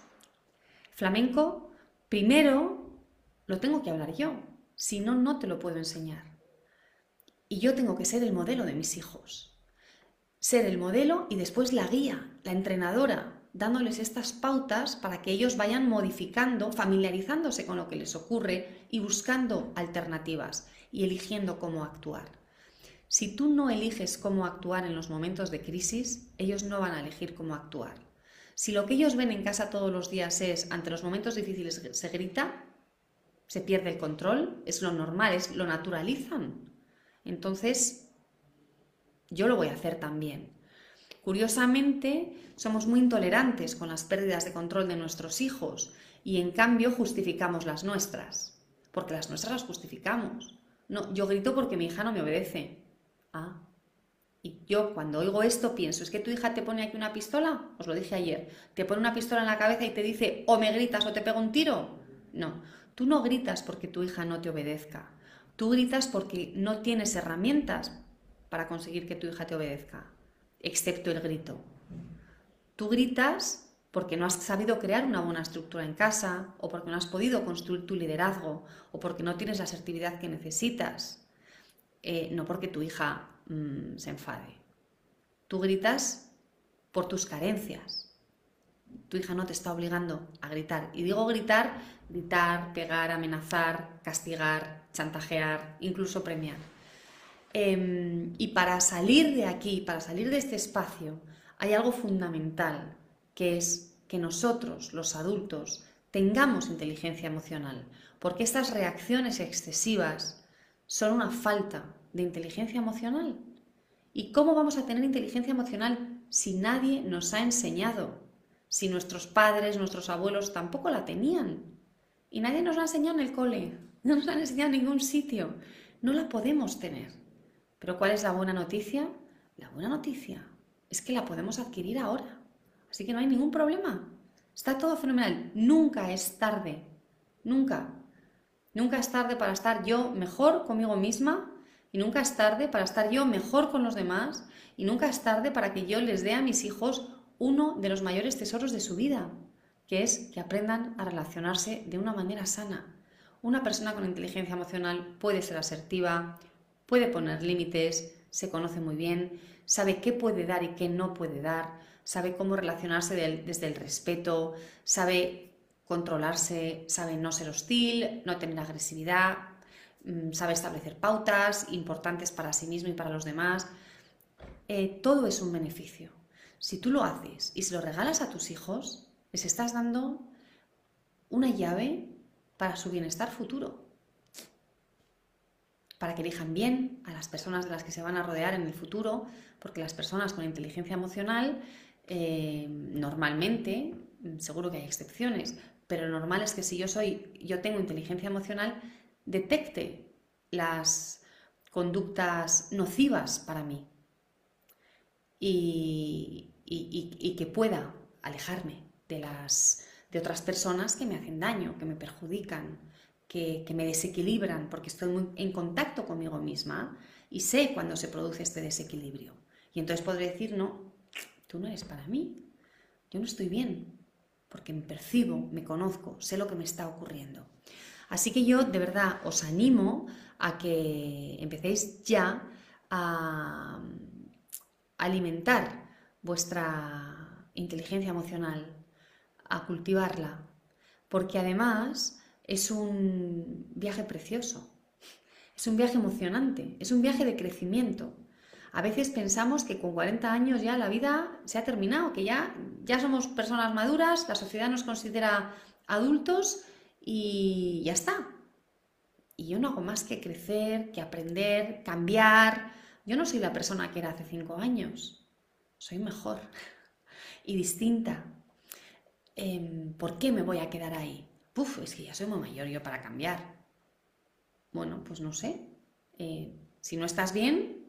flamenco, primero lo tengo que hablar yo, si no, no te lo puedo enseñar. Y yo tengo que ser el modelo de mis hijos. Ser el modelo y después la guía, la entrenadora. dándoles estas pautas para que ellos vayan modificando, familiarizándose con lo que les ocurre y buscando alternativas y eligiendo cómo actuar. Si tú no eliges cómo actuar en los momentos de crisis, ellos no van a elegir cómo actuar. Si lo que ellos ven en casa todos los días es, ante los momentos difíciles se grita, se pierde el control, es lo normal, es lo naturalizan. Entonces, yo lo voy a hacer también. Curiosamente, somos muy intolerantes con las pérdidas de control de nuestros hijos y en cambio justificamos las nuestras, porque las nuestras las justificamos. No, yo grito porque mi hija no me obedece. Ah, y yo cuando oigo esto pienso, ¿es que tu hija te pone aquí una pistola? Os lo dije ayer. Te pone una pistola en la cabeza y te dice, o me gritas o te pego un tiro. No, tú no gritas porque tu hija no te obedezca. Tú gritas porque no tienes herramientas para conseguir que tu hija te obedezca, excepto el grito. Tú gritas porque no has sabido crear una buena estructura en casa, o porque no has podido construir tu liderazgo, o porque no tienes la asertividad que necesitas, eh, no porque tu hija mm, se enfade. Tú gritas por tus carencias. Tu hija no te está obligando a gritar. Y digo gritar, gritar, pegar, amenazar, castigar, chantajear, incluso premiar. Em, y para salir de aquí, para salir de este espacio, hay algo fundamental, que es que nosotros, los adultos, tengamos inteligencia emocional, porque estas reacciones excesivas son una falta de inteligencia emocional. ¿Y cómo vamos a tener inteligencia emocional si nadie nos ha enseñado? Si nuestros padres, nuestros abuelos tampoco la tenían. Y nadie nos la ha enseñado en el cole, no nos la han enseñado en ningún sitio. No la podemos tener. Pero ¿cuál es la buena noticia? La buena noticia es que la podemos adquirir ahora. Así que no hay ningún problema. Está todo fenomenal. Nunca es tarde. Nunca. Nunca es tarde para estar yo mejor conmigo misma y nunca es tarde para estar yo mejor con los demás y nunca es tarde para que yo les dé a mis hijos uno de los mayores tesoros de su vida, que es que aprendan a relacionarse de una manera sana. Una persona con inteligencia emocional puede ser asertiva, puede poner límites, se conoce muy bien, sabe qué puede dar y qué no puede dar, sabe cómo relacionarse desde el respeto, sabe controlarse, sabe no ser hostil, no tener agresividad, mm, sabe establecer pautas importantes para sí mismo y para los demás. Eh, todo es un beneficio. Si tú lo haces y se lo regalas a tus hijos, les estás dando una llave para su bienestar futuro para que elijan bien a las personas de las que se van a rodear en el futuro, porque las personas con inteligencia emocional eh, normalmente, seguro que hay excepciones, pero lo normal es que si yo soy, yo tengo inteligencia emocional, detecte las conductas nocivas para mí y, y que pueda alejarme de las de otras personas que me hacen daño, que me perjudican, que, me desequilibran porque estoy muy en contacto conmigo misma y sé cuando se produce este desequilibrio. Y entonces podré decir, no, tú no eres para mí, yo no estoy bien, porque me percibo, me conozco, sé lo que me está ocurriendo. Así que yo de verdad os animo a que empecéis ya a alimentar vuestra inteligencia emocional, a cultivarla, porque además es un viaje precioso, es un viaje emocionante, es un viaje de crecimiento. A veces pensamos que con 40 años ya la vida se ha terminado, que ya, ya somos personas maduras, la sociedad nos considera adultos y ya está. Y yo no hago más que crecer, que aprender, cambiar. Yo no soy la persona que era hace cinco años, soy mejor y distinta. Em, ¿Por qué me voy a quedar ahí? Puf, es que ya soy muy mayor yo para cambiar. Bueno, pues no sé. Eh, si no estás bien,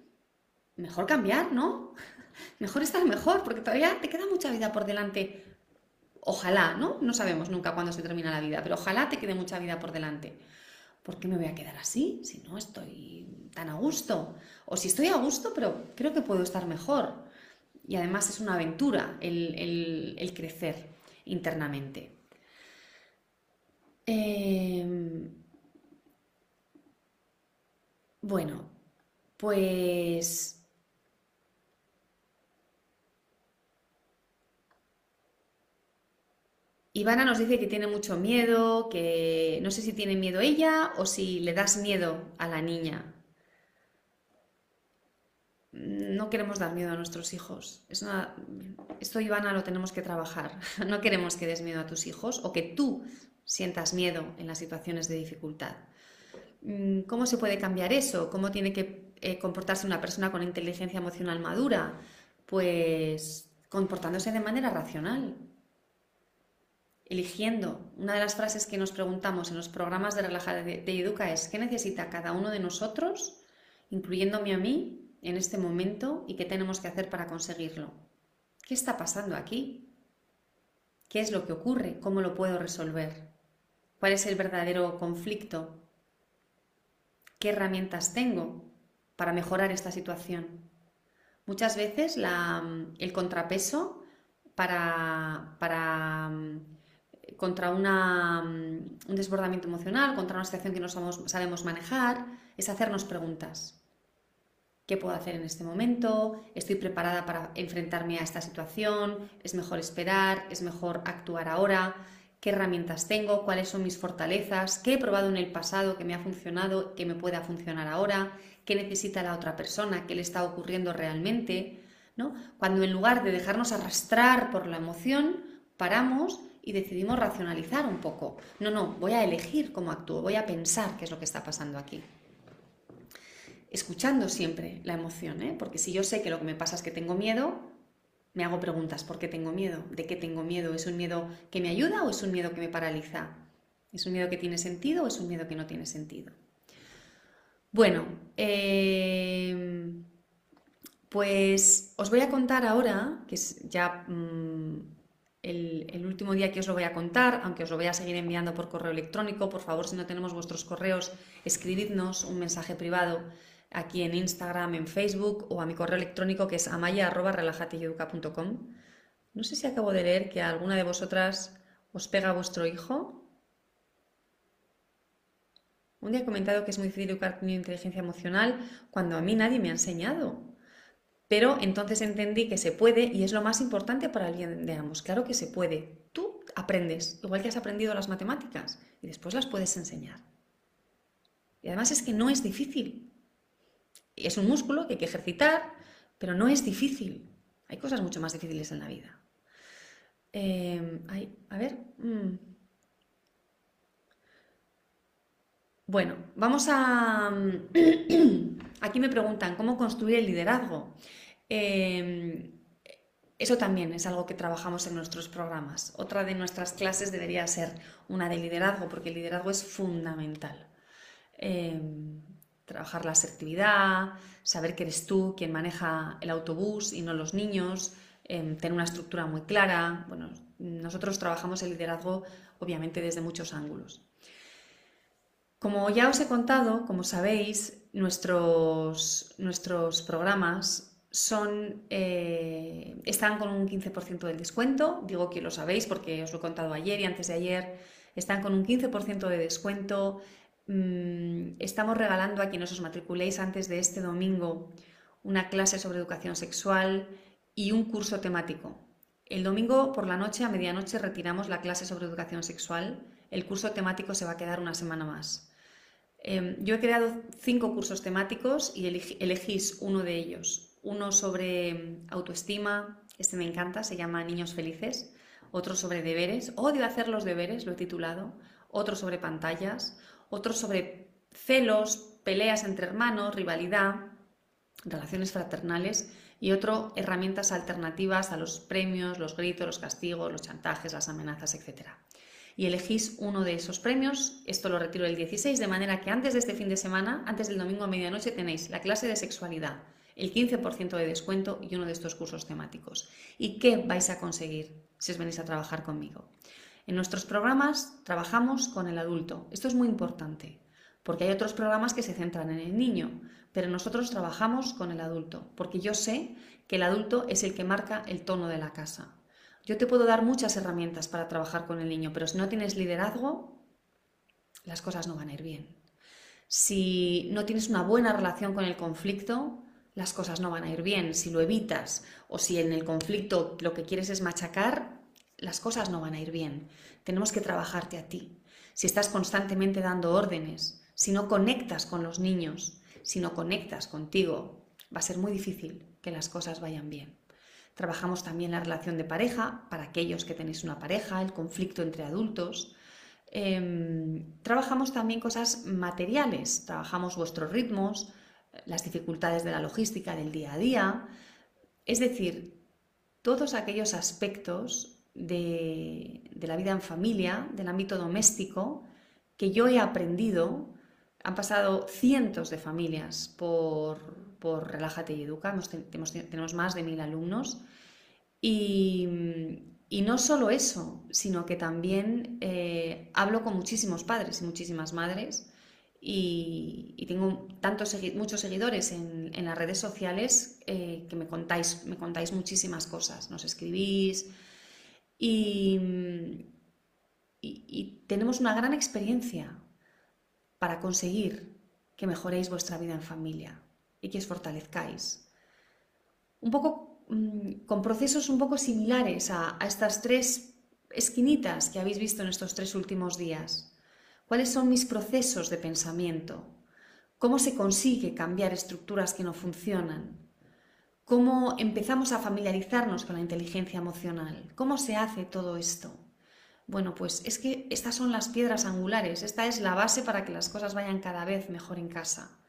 mejor cambiar, ¿no? mejor estar mejor, porque todavía te queda mucha vida por delante. Ojalá, ¿no? No sabemos nunca cuándo se termina la vida, pero ojalá te quede mucha vida por delante. ¿Por qué me voy a quedar así si no estoy tan a gusto? O si estoy a gusto, pero creo que puedo estar mejor. Y además es una aventura el crecer internamente. Em, bueno, pues Ivana nos dice que tiene mucho miedo, que no sé si tiene miedo ella o si le das miedo a la niña. No queremos dar miedo a nuestros hijos. Esto, Ivana, lo tenemos que trabajar. No queremos que des miedo a tus hijos o que tú sientas miedo en las situaciones de dificultad. Mm, ¿Cómo se puede cambiar eso? ¿Cómo tiene que eh, comportarse una persona con inteligencia emocional madura? Pues comportándose de manera racional, eligiendo. Una de las frases que nos preguntamos en los programas de relajada de, Educa es ¿qué necesita cada uno de nosotros, incluyéndome a mí, en este momento y qué tenemos que hacer para conseguirlo? ¿Qué está pasando aquí? ¿Qué es lo que ocurre? ¿Cómo lo puedo resolver? ¿Cuál es el verdadero conflicto? ¿Qué herramientas tengo para mejorar esta situación? Muchas veces el contrapeso para, para contra una, mm, un desbordamiento emocional, contra una situación que no sabemos manejar, es hacernos preguntas. ¿Qué puedo hacer en este momento? ¿Estoy preparada para enfrentarme a esta situación? ¿Es mejor esperar? ¿Es mejor actuar ahora? ¿Qué herramientas tengo? ¿Cuáles son mis fortalezas? ¿Qué he probado en el pasado que me ha funcionado, que me pueda funcionar ahora? ¿Qué necesita la otra persona? ¿Qué le está ocurriendo realmente? ¿No? Cuando en lugar de dejarnos arrastrar por la emoción, paramos y decidimos racionalizar un poco. No, no, voy a elegir cómo actúo, voy a pensar qué es lo que está pasando aquí. Escuchando siempre la emoción, ¿eh? porque si yo sé que lo que me pasa es que tengo miedo, me hago preguntas, ¿por qué tengo miedo? ¿De qué tengo miedo? ¿Es un miedo que me ayuda o es un miedo que me paraliza? ¿Es un miedo que tiene sentido o es un miedo que no tiene sentido? Bueno, eh, pues os voy a contar ahora, que es ya mm, el, último día que os lo voy a contar, aunque os lo voy a seguir enviando por correo electrónico. Por favor, si no tenemos vuestros correos, escribidnos un mensaje privado aquí en Instagram, en Facebook o a mi correo electrónico que es amaya.relajateyeduca.com. No sé si acabo de leer que a alguna de vosotras os pega vuestro hijo. Un día he comentado que es muy difícil educar con inteligencia emocional cuando a mí nadie me ha enseñado. Pero entonces entendí que se puede y es lo más importante para alguien de ambos. Claro que se puede. Tú aprendes, igual que has aprendido las matemáticas, y después las puedes enseñar. Y además es que no es difícil. Es un músculo que hay que ejercitar, pero no es difícil. Hay cosas mucho más difíciles en la vida. Eh, a ver. Mm. Bueno, vamos a... Aquí me preguntan, ¿cómo construir el liderazgo? Em, eso también es algo que trabajamos en nuestros programas. Otra de nuestras clases debería ser una de liderazgo, porque el liderazgo es fundamental. Em, trabajar la asertividad, saber que eres tú quien maneja el autobús y no los niños, em, tener una estructura muy clara. Bueno, nosotros trabajamos el liderazgo obviamente desde muchos ángulos. Como ya os he contado, como sabéis, nuestros, nuestros programas son, eh, están con un 15% del descuento. Digo que lo sabéis porque os lo he contado ayer y antes de ayer. Están con un 15% de descuento. Mm, estamos regalando a quienes os matriculéis antes de este domingo una clase sobre educación sexual y un curso temático. El domingo por la noche, a medianoche, retiramos la clase sobre educación sexual. El curso temático se va a quedar una semana más. Em, yo he creado cinco cursos temáticos y elegís uno de ellos uno sobre mm, autoestima, este me encanta, se llama Niños Felices, otro sobre deberes, odio hacer los deberes, lo he titulado, otro sobre pantallas, otro sobre celos, peleas entre hermanos, rivalidad, relaciones fraternales y otro herramientas alternativas a los premios, los gritos, los castigos, los chantajes, las amenazas, etc. Y elegís uno de esos premios, esto lo retiro el 16, de manera que antes de este fin de semana, antes del domingo a medianoche, tenéis la clase de sexualidad, el 15% de descuento y uno de estos cursos temáticos. ¿Y qué vais a conseguir si os venís a trabajar conmigo? En nuestros programas trabajamos con el adulto. Esto es muy importante, porque hay otros programas que se centran en el niño, pero nosotros trabajamos con el adulto, porque yo sé que el adulto es el que marca el tono de la casa. Yo te puedo dar muchas herramientas para trabajar con el niño, pero si no tienes liderazgo, las cosas no van a ir bien. Si no tienes una buena relación con el conflicto, las cosas no van a ir bien. Si lo evitas o si en el conflicto lo que quieres es machacar, las cosas no van a ir bien. Tenemos que trabajarte a ti. Si estás constantemente dando órdenes, si no conectas con los niños, si no conectas contigo, va a ser muy difícil que las cosas vayan bien. Trabajamos también la relación de pareja, para aquellos que tenéis una pareja, el conflicto entre adultos. Em, trabajamos también cosas materiales, trabajamos vuestros ritmos, las dificultades de la logística del día a día, es decir, todos aquellos aspectos de, la vida en familia, del ámbito doméstico, que yo he aprendido, han pasado cientos de familias por, por Relájate y Educa, tenemos, más de mil alumnos, y, no solo eso, sino que también eh, hablo con muchísimos padres y muchísimas madres y, tengo tantos, muchos seguidores en, las redes sociales eh, que me contáis, me contáis muchísimas cosas, nos escribís y, tenemos una gran experiencia para conseguir que mejoréis vuestra vida en familia y que os fortalezcáis. Un poco mm, con procesos un poco similares a estas tres esquinitas que habéis visto en estos tres últimos días. ¿Cuáles son mis procesos de pensamiento? ¿Cómo se consigue cambiar estructuras que no funcionan? ¿Cómo empezamos a familiarizarnos con la inteligencia emocional? ¿Cómo se hace todo esto? Bueno, pues es que estas son las piedras angulares, esta es la base para que las cosas vayan cada vez mejor en casa.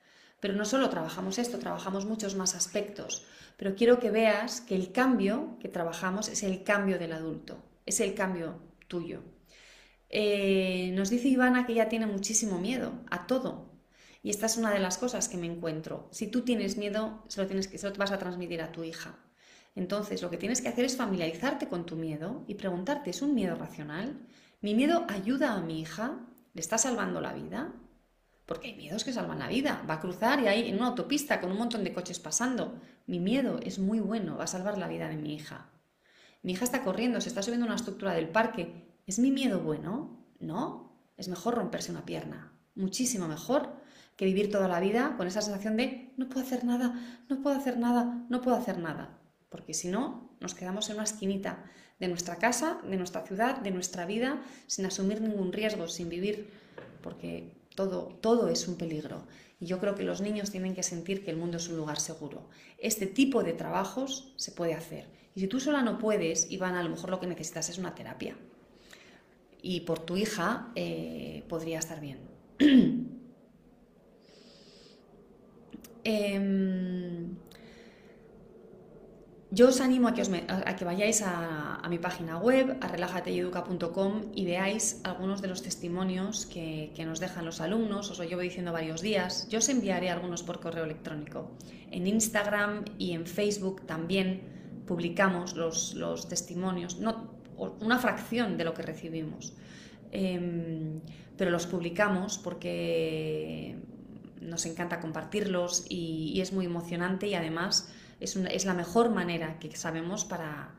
Pero no solo trabajamos esto, trabajamos muchos más aspectos. Pero quiero que veas que el cambio que trabajamos es el cambio del adulto, es el cambio tuyo. Eh, nos dice Ivana que ella tiene muchísimo miedo a todo. Y esta es una de las cosas que me encuentro. Si tú tienes miedo, se lo, tienes que, se lo vas a transmitir a tu hija. Entonces, lo que tienes que hacer es familiarizarte con tu miedo y preguntarte, ¿es un miedo racional? ¿Mi miedo ayuda a mi hija? ¿Le está salvando la vida? Porque hay miedos que salvan la vida. Va a cruzar y hay en una autopista con un montón de coches pasando. Mi miedo es muy bueno, va a salvar la vida de mi hija. Mi hija está corriendo, se está subiendo a una estructura del parque ¿Es mi miedo bueno? No. Es mejor romperse una pierna. Muchísimo mejor que vivir toda la vida con esa sensación de no puedo hacer nada, no puedo hacer nada, no puedo hacer nada. Porque si no, nos quedamos en una esquinita de nuestra casa, de nuestra ciudad, de nuestra vida, sin asumir ningún riesgo, sin vivir, porque todo, todo es un peligro. Y yo creo que los niños tienen que sentir que el mundo es un lugar seguro. Este tipo de trabajos se puede hacer. Y si tú sola no puedes, Iván, a lo mejor lo que necesitas es una terapia y por tu hija eh, podría estar bien. Em, yo os animo a que, os a que vayáis a, mi página web, a relajateyeduca.com y veáis algunos de los testimonios que, nos dejan los alumnos. Os lo llevo diciendo varios días. Yo os enviaré algunos por correo electrónico. En Instagram y en Facebook también publicamos los, los testimonios. No, una fracción de lo que recibimos. Em, pero los publicamos porque nos encanta compartirlos y, es muy emocionante y además es, es, la mejor manera que sabemos para,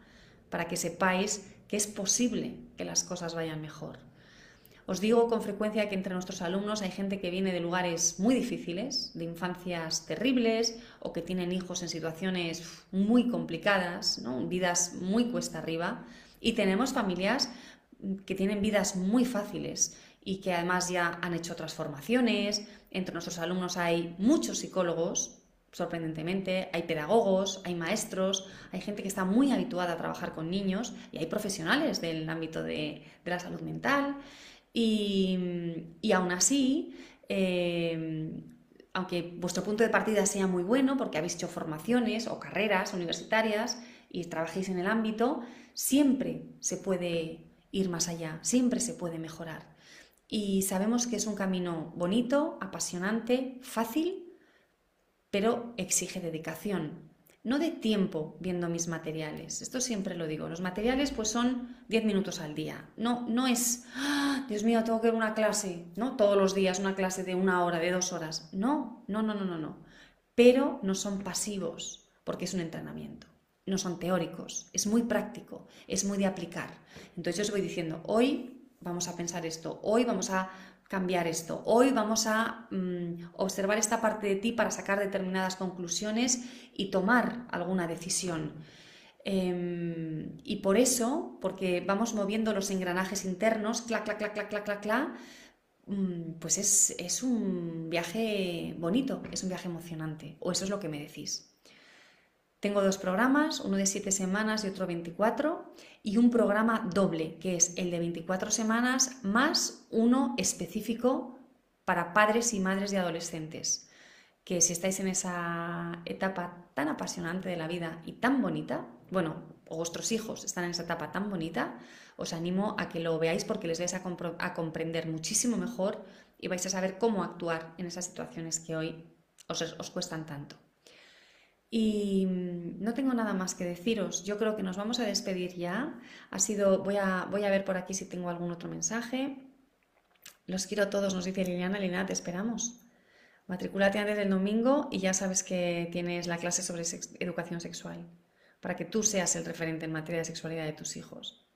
para que sepáis que es posible que las cosas vayan mejor. Os digo con frecuencia que entre nuestros alumnos hay gente que viene de lugares muy difíciles, de infancias terribles o que tienen hijos en situaciones muy complicadas, vidas muy cuesta arriba y tenemos familias que tienen vidas muy fáciles y que además ya han hecho transformaciones. Entre nuestros alumnos hay muchos psicólogos, sorprendentemente, hay pedagogos, hay maestros, hay gente que está muy habituada a trabajar con niños y hay profesionales del ámbito de, la salud mental. Y, aún así, eh, aunque vuestro punto de partida sea muy bueno porque habéis hecho formaciones o carreras universitarias y trabajéis en el ámbito, siempre se puede ir más allá, siempre se puede mejorar. Y sabemos que es un camino bonito, apasionante, fácil, pero exige dedicación. No de tiempo viendo mis materiales. Esto siempre lo digo. Los materiales pues son 10 minutos al día. No, no es, ¡Ah! Dios mío, tengo que ver una clase, ¿no? Todos los días una clase de una hora, de dos horas. No, no, no, no, no, no. Pero no son pasivos porque es un entrenamiento no son teóricos, es muy práctico, es muy de aplicar. Entonces yo os voy diciendo, hoy vamos a pensar esto, hoy vamos a cambiar esto, hoy vamos a mm, observar esta parte de ti para sacar determinadas conclusiones y tomar alguna decisión. Em, y por eso, porque vamos moviendo los engranajes internos, clac, clac, clac, clac, clac, clac, mm, pues es, es un viaje bonito, es un viaje emocionante, o eso es lo que me decís. Tengo dos programas, uno de 7 semanas y otro 24, y un programa doble, que es el de 24 semanas más uno específico para padres y madres de adolescentes. Que si estáis en esa etapa tan apasionante de la vida y tan bonita, bueno, vuestros hijos están en esa etapa tan bonita, os animo a que lo veáis porque les vais a, comprender muchísimo mejor y vais a saber cómo actuar en esas situaciones que hoy os, os cuestan tanto. Y no tengo nada más que deciros. Yo creo que nos vamos a despedir ya. Ha sido, voy a, voy a ver por aquí si tengo algún otro mensaje. Los quiero todos, nos dice Liliana. Liliana, te esperamos. Matricúlate antes del domingo y ya sabes que tienes la clase sobre educación sexual, para que tú seas el referente en materia de sexualidad de tus hijos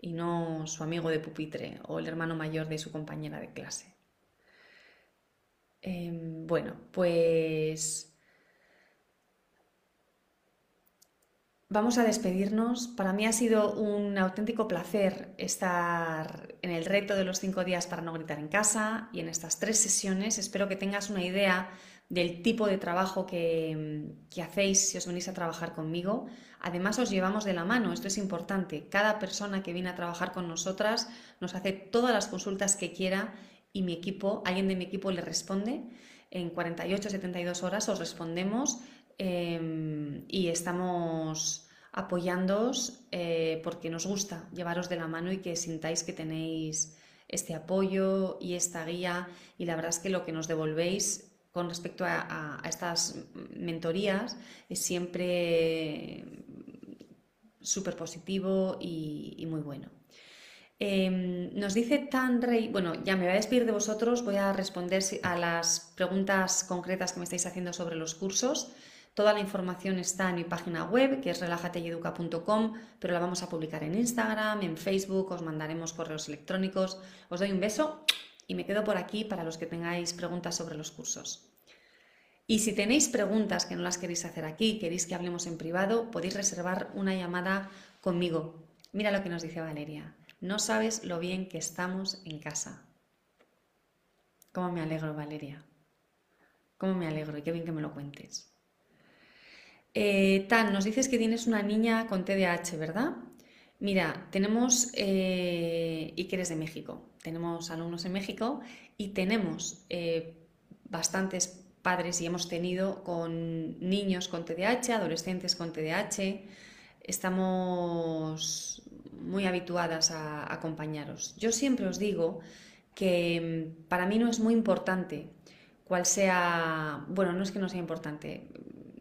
y no su amigo de pupitre o el hermano mayor de su compañera de clase. Em, bueno, pues Vamos a despedirnos. Para mí ha sido un auténtico placer estar en el reto de los cinco días para no gritar en casa y en estas tres sesiones. Espero que tengas una idea del tipo de trabajo que, hacéis si os venís a trabajar conmigo. Además, os llevamos de la mano, esto es importante. Cada persona que viene a trabajar con nosotras nos hace todas las consultas que quiera y mi equipo, alguien de mi equipo le responde. En 48-72 horas os respondemos Em, y estamos apoyándoos eh, porque nos gusta llevaros de la mano y que sintáis que tenéis este apoyo y esta guía y la verdad es que lo que nos devolvéis con respecto a, estas mentorías es siempre súper positivo y, muy bueno. Em, nos dice Tan Rey, bueno, ya me voy a despedir de vosotros, voy a responder a las preguntas concretas que me estáis haciendo sobre los cursos. Toda la información está en mi página web, que es relajateyeduca.com, pero la vamos a publicar en Instagram, en Facebook, os mandaremos correos electrónicos. Os doy un beso y me quedo por aquí para los que tengáis preguntas sobre los cursos. Y si tenéis preguntas que no las queréis hacer aquí, queréis que hablemos en privado, podéis reservar una llamada conmigo. Mira lo que nos dice Valeria. No sabes lo bien que estamos en casa. ¿Cómo me alegro, Valeria? ¿Cómo me alegro? Y qué bien que me lo cuentes. Eh, Tan, nos dices que tienes una niña con TDAH, ¿verdad? Mira, tenemos, eh, y que eres de México, tenemos alumnos en México y tenemos eh, bastantes padres y hemos tenido con niños con TDAH, adolescentes con TDAH. Estamos muy habituadas a acompañaros. Yo siempre os digo que mm, para mí no es muy importante cuál sea, bueno, no es que no sea importante,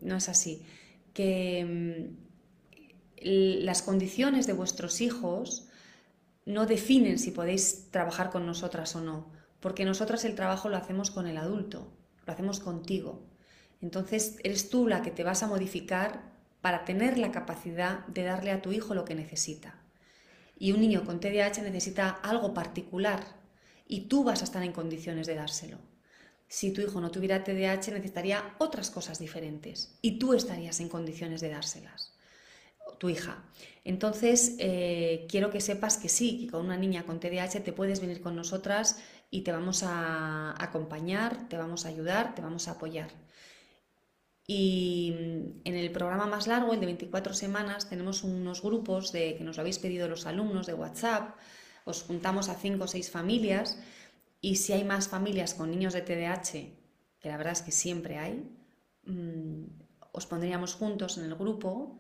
no es así que mm, las condiciones de vuestros hijos no definen si podéis trabajar con nosotras o no, porque nosotras el trabajo lo hacemos con el adulto, lo hacemos contigo. Entonces eres tú la que te vas a modificar para tener la capacidad de darle a tu hijo lo que necesita. Y un niño con TDAH necesita algo particular y tú vas a estar en condiciones de dárselo si tu hijo no tuviera TDAH necesitaría otras cosas diferentes y tú estarías en condiciones de dárselas, tu hija. Entonces, eh, quiero que sepas que sí, que con una niña con TDAH te puedes venir con nosotras y te vamos a acompañar, te vamos a ayudar, te vamos a apoyar. Y en el programa más largo, el de 24 semanas, tenemos unos grupos de que nos lo habéis pedido los alumnos de WhatsApp. Os juntamos a 5 o 6 familias y si hay más familias con niños de TDAH, que la verdad es que siempre hay, mm, os pondríamos juntos en el grupo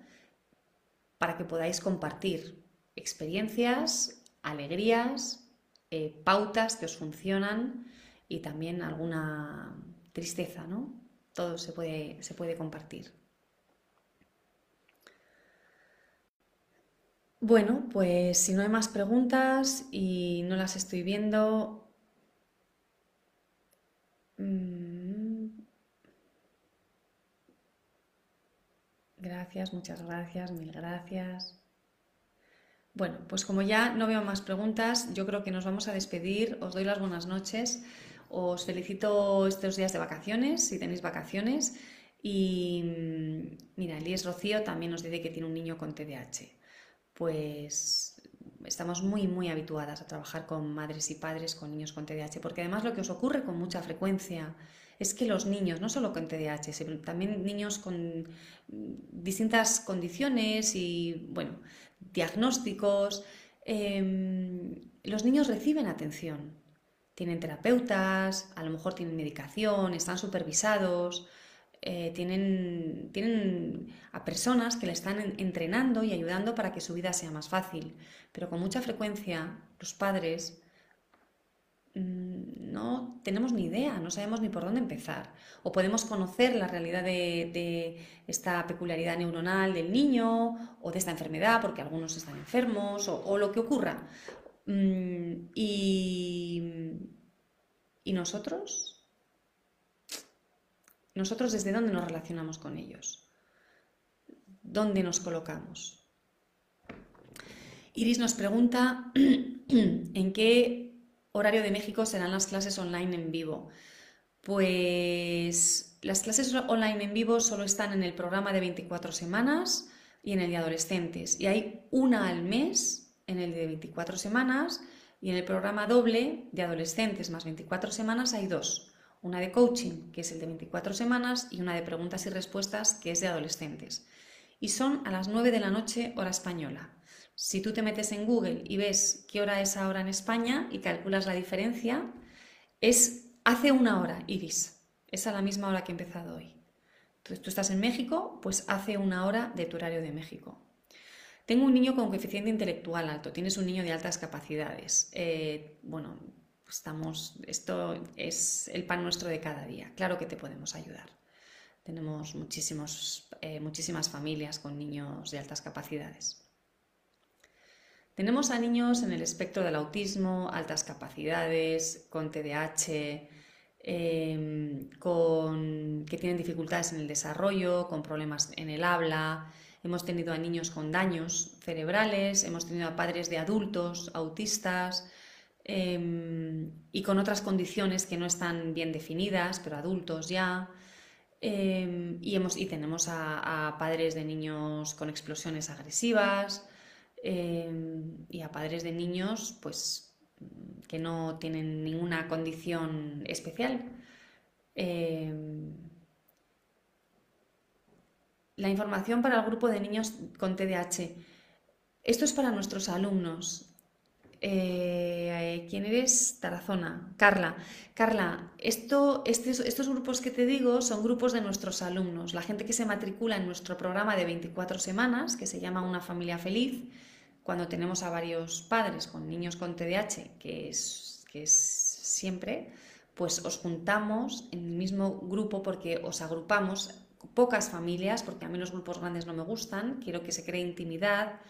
para que podáis compartir experiencias, alegrías, eh, pautas que os funcionan y también alguna tristeza, ¿no? Todo se puede, se puede compartir. Bueno, pues si no hay más preguntas y no las estoy viendo. Gracias, muchas gracias, mil gracias. Bueno, pues como ya no veo más preguntas, yo creo que nos vamos a despedir. Os doy las buenas noches. Os felicito estos días de vacaciones, si tenéis vacaciones. Y mm, mira, Elías Rocío también nos dice que tiene un niño con TDAH. Pues estamos muy, muy habituadas a trabajar con madres y padres con niños con TDAH, porque además lo que os ocurre con mucha frecuencia es que los niños, no solo con TDAH, sino también niños con distintas condiciones y, bueno, diagnósticos, em, los niños reciben atención. Tienen terapeutas, a lo mejor tienen medicación, están supervisados, eh, tienen, tienen a personas que le están entrenando y ayudando para que su vida sea más fácil. Pero con mucha frecuencia los padres mm, no tenemos ni idea, no sabemos ni por dónde empezar. O podemos conocer la realidad de, esta peculiaridad neuronal del niño o de esta enfermedad, porque algunos están enfermos, o, lo que ocurra. Mm, y, y nosotros nosotros desde dónde nos relacionamos con ellos, dónde nos colocamos. Iris nos pregunta en qué horario de México serán las clases online en vivo. Pues las clases online en vivo solo están en el programa de 24 semanas y en el de adolescentes. Y hay una al mes en el de 24 semanas y en el programa doble de adolescentes más 24 semanas hay dos una de coaching, que es el de 24 semanas, y una de preguntas y respuestas, que es de adolescentes. Y son a las 9 de la noche hora española. Si tú te metes en Google y ves qué hora es ahora en España y calculas la diferencia, es hace una hora, Iris. Es a la misma hora que he empezado hoy. Entonces tú estás en México, pues hace una hora de tu horario de México. Tengo un niño con coeficiente intelectual alto, tienes un niño de altas capacidades. Eh, bueno, estamos, esto es el pan nuestro de cada día. Claro que te podemos ayudar. Tenemos muchísimos, eh, muchísimas familias con niños de altas capacidades. Tenemos a niños en el espectro del autismo, altas capacidades, con TDAH, em, con, que tienen dificultades en el desarrollo, con problemas en el habla. Hemos tenido a niños con daños cerebrales, hemos tenido a padres de adultos autistas, Em, y con otras condiciones que no están bien definidas, pero adultos ya. Em, y, hemos, y tenemos a, padres de niños con explosiones agresivas em, y a padres de niños pues, que no tienen ninguna condición especial. la información para el grupo de niños con TDAH. Esto es para nuestros alumnos. Eh, ¿Quién eres? Tarazona. Carla. Carla, estos, estos grupos que te digo son grupos de nuestros alumnos, la gente que se matricula en nuestro programa de 24 semanas, que se llama Una familia feliz, cuando tenemos a varios padres con niños con TDAH, que es, que es siempre, pues os juntamos en el mismo grupo porque os agrupamos pocas familias, porque a mí los grupos grandes no me gustan, quiero que se cree intimidad,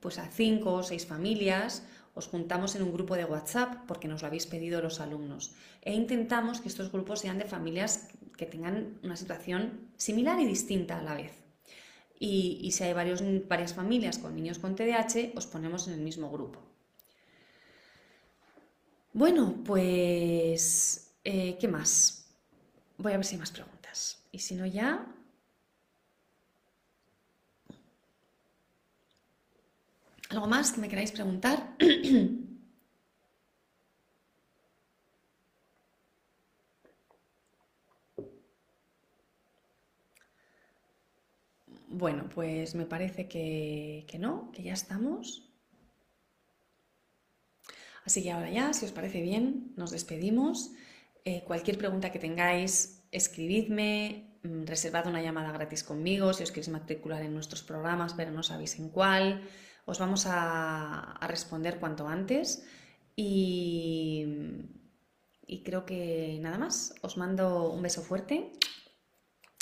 pues a cinco o seis familias os juntamos en un grupo de WhatsApp porque nos lo habéis pedido los alumnos e intentamos que estos grupos sean de familias que tengan una situación similar y distinta a la vez. Y, si hay varios, varias familias con niños con TDAH, os ponemos en el mismo grupo. Bueno, pues, eh, ¿qué más? Voy a ver si hay más preguntas. Y si no, ya ¿Algo más que me queráis preguntar? Bueno, pues me parece que, no, que ya estamos. Así que ahora ya, si os parece bien, nos despedimos. Eh, cualquier pregunta que tengáis, escribidme, mm, reservad una llamada gratis conmigo si os queréis matricular en nuestros programas, pero no sabéis en cuál os vamos a, responder cuanto antes y, creo que nada más. Os mando un beso fuerte.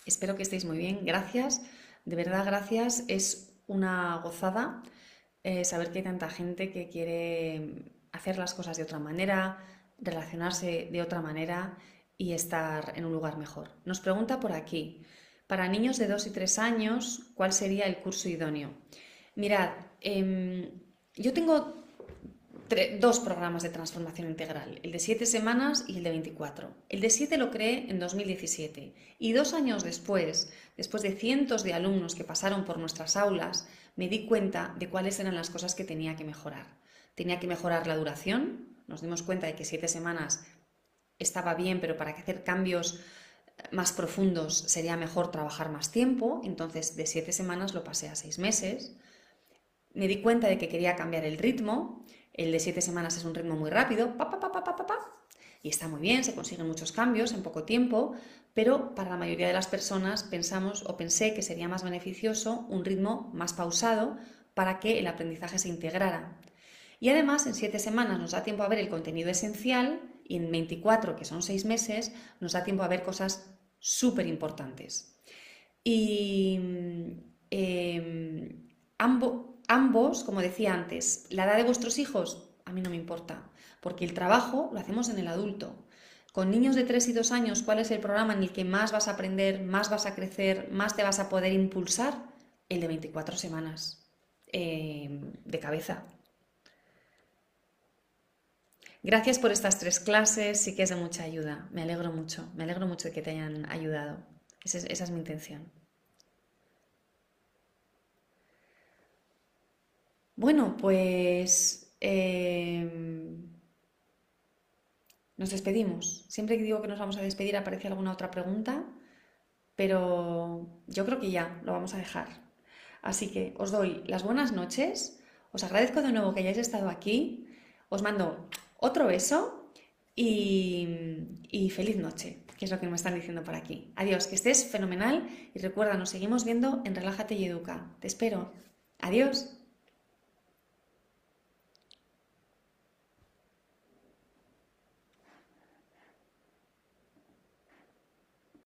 Espero que estéis muy bien. Gracias. De verdad, gracias. Es una gozada eh, saber que hay tanta gente que quiere hacer las cosas de otra manera, relacionarse de otra manera y estar en un lugar mejor. Nos pregunta por aquí, para niños de 2 y 3 años, ¿cuál sería el curso idóneo? Mirad, em, yo tengo dos programas de transformación integral, el de 7 semanas y el de 24. El de 7 lo creé en 2017 y dos años después, después de cientos de alumnos que pasaron por nuestras aulas, me di cuenta de cuáles eran las cosas que tenía que mejorar. Tenía que mejorar la duración, nos dimos cuenta de que 7 semanas estaba bien, pero para hacer cambios más profundos sería mejor trabajar más tiempo, entonces de 7 semanas lo pasé a 6 meses. Me di cuenta de que quería cambiar el ritmo, el de 7 semanas es un ritmo muy rápido, pa, pa, pa, y está muy bien, se consiguen muchos cambios en poco tiempo, pero para la mayoría de las personas pensamos o pensé que sería más beneficioso un ritmo más pausado para que el aprendizaje se integrara. Y además en 7 semanas nos da tiempo a ver el contenido esencial y en 24, que son 6 meses, nos da tiempo a ver cosas súper importantes. Y em, ambos ambos, como decía antes, la edad de vuestros hijos, a mí no me importa, porque el trabajo lo hacemos en el adulto. Con niños de 3 y 2 años, ¿cuál es el programa en el que más vas a aprender, más vas a crecer, más te vas a poder impulsar? El de 24 semanas eh, de cabeza. Gracias por estas tres clases, sí que es de mucha ayuda. Me alegro mucho, me alegro mucho de que te hayan ayudado. esa es mi intención. Bueno, pues em, nos despedimos. Siempre que digo que nos vamos a despedir aparece alguna otra pregunta, pero yo creo que ya lo vamos a dejar. Así que os doy las buenas noches, os agradezco de nuevo que hayáis estado aquí, os mando otro beso y, y feliz noche, que es lo que me están diciendo por aquí. Adiós, que estés fenomenal y recuerda, nos seguimos viendo en Relájate y Educa. Te espero. Adiós.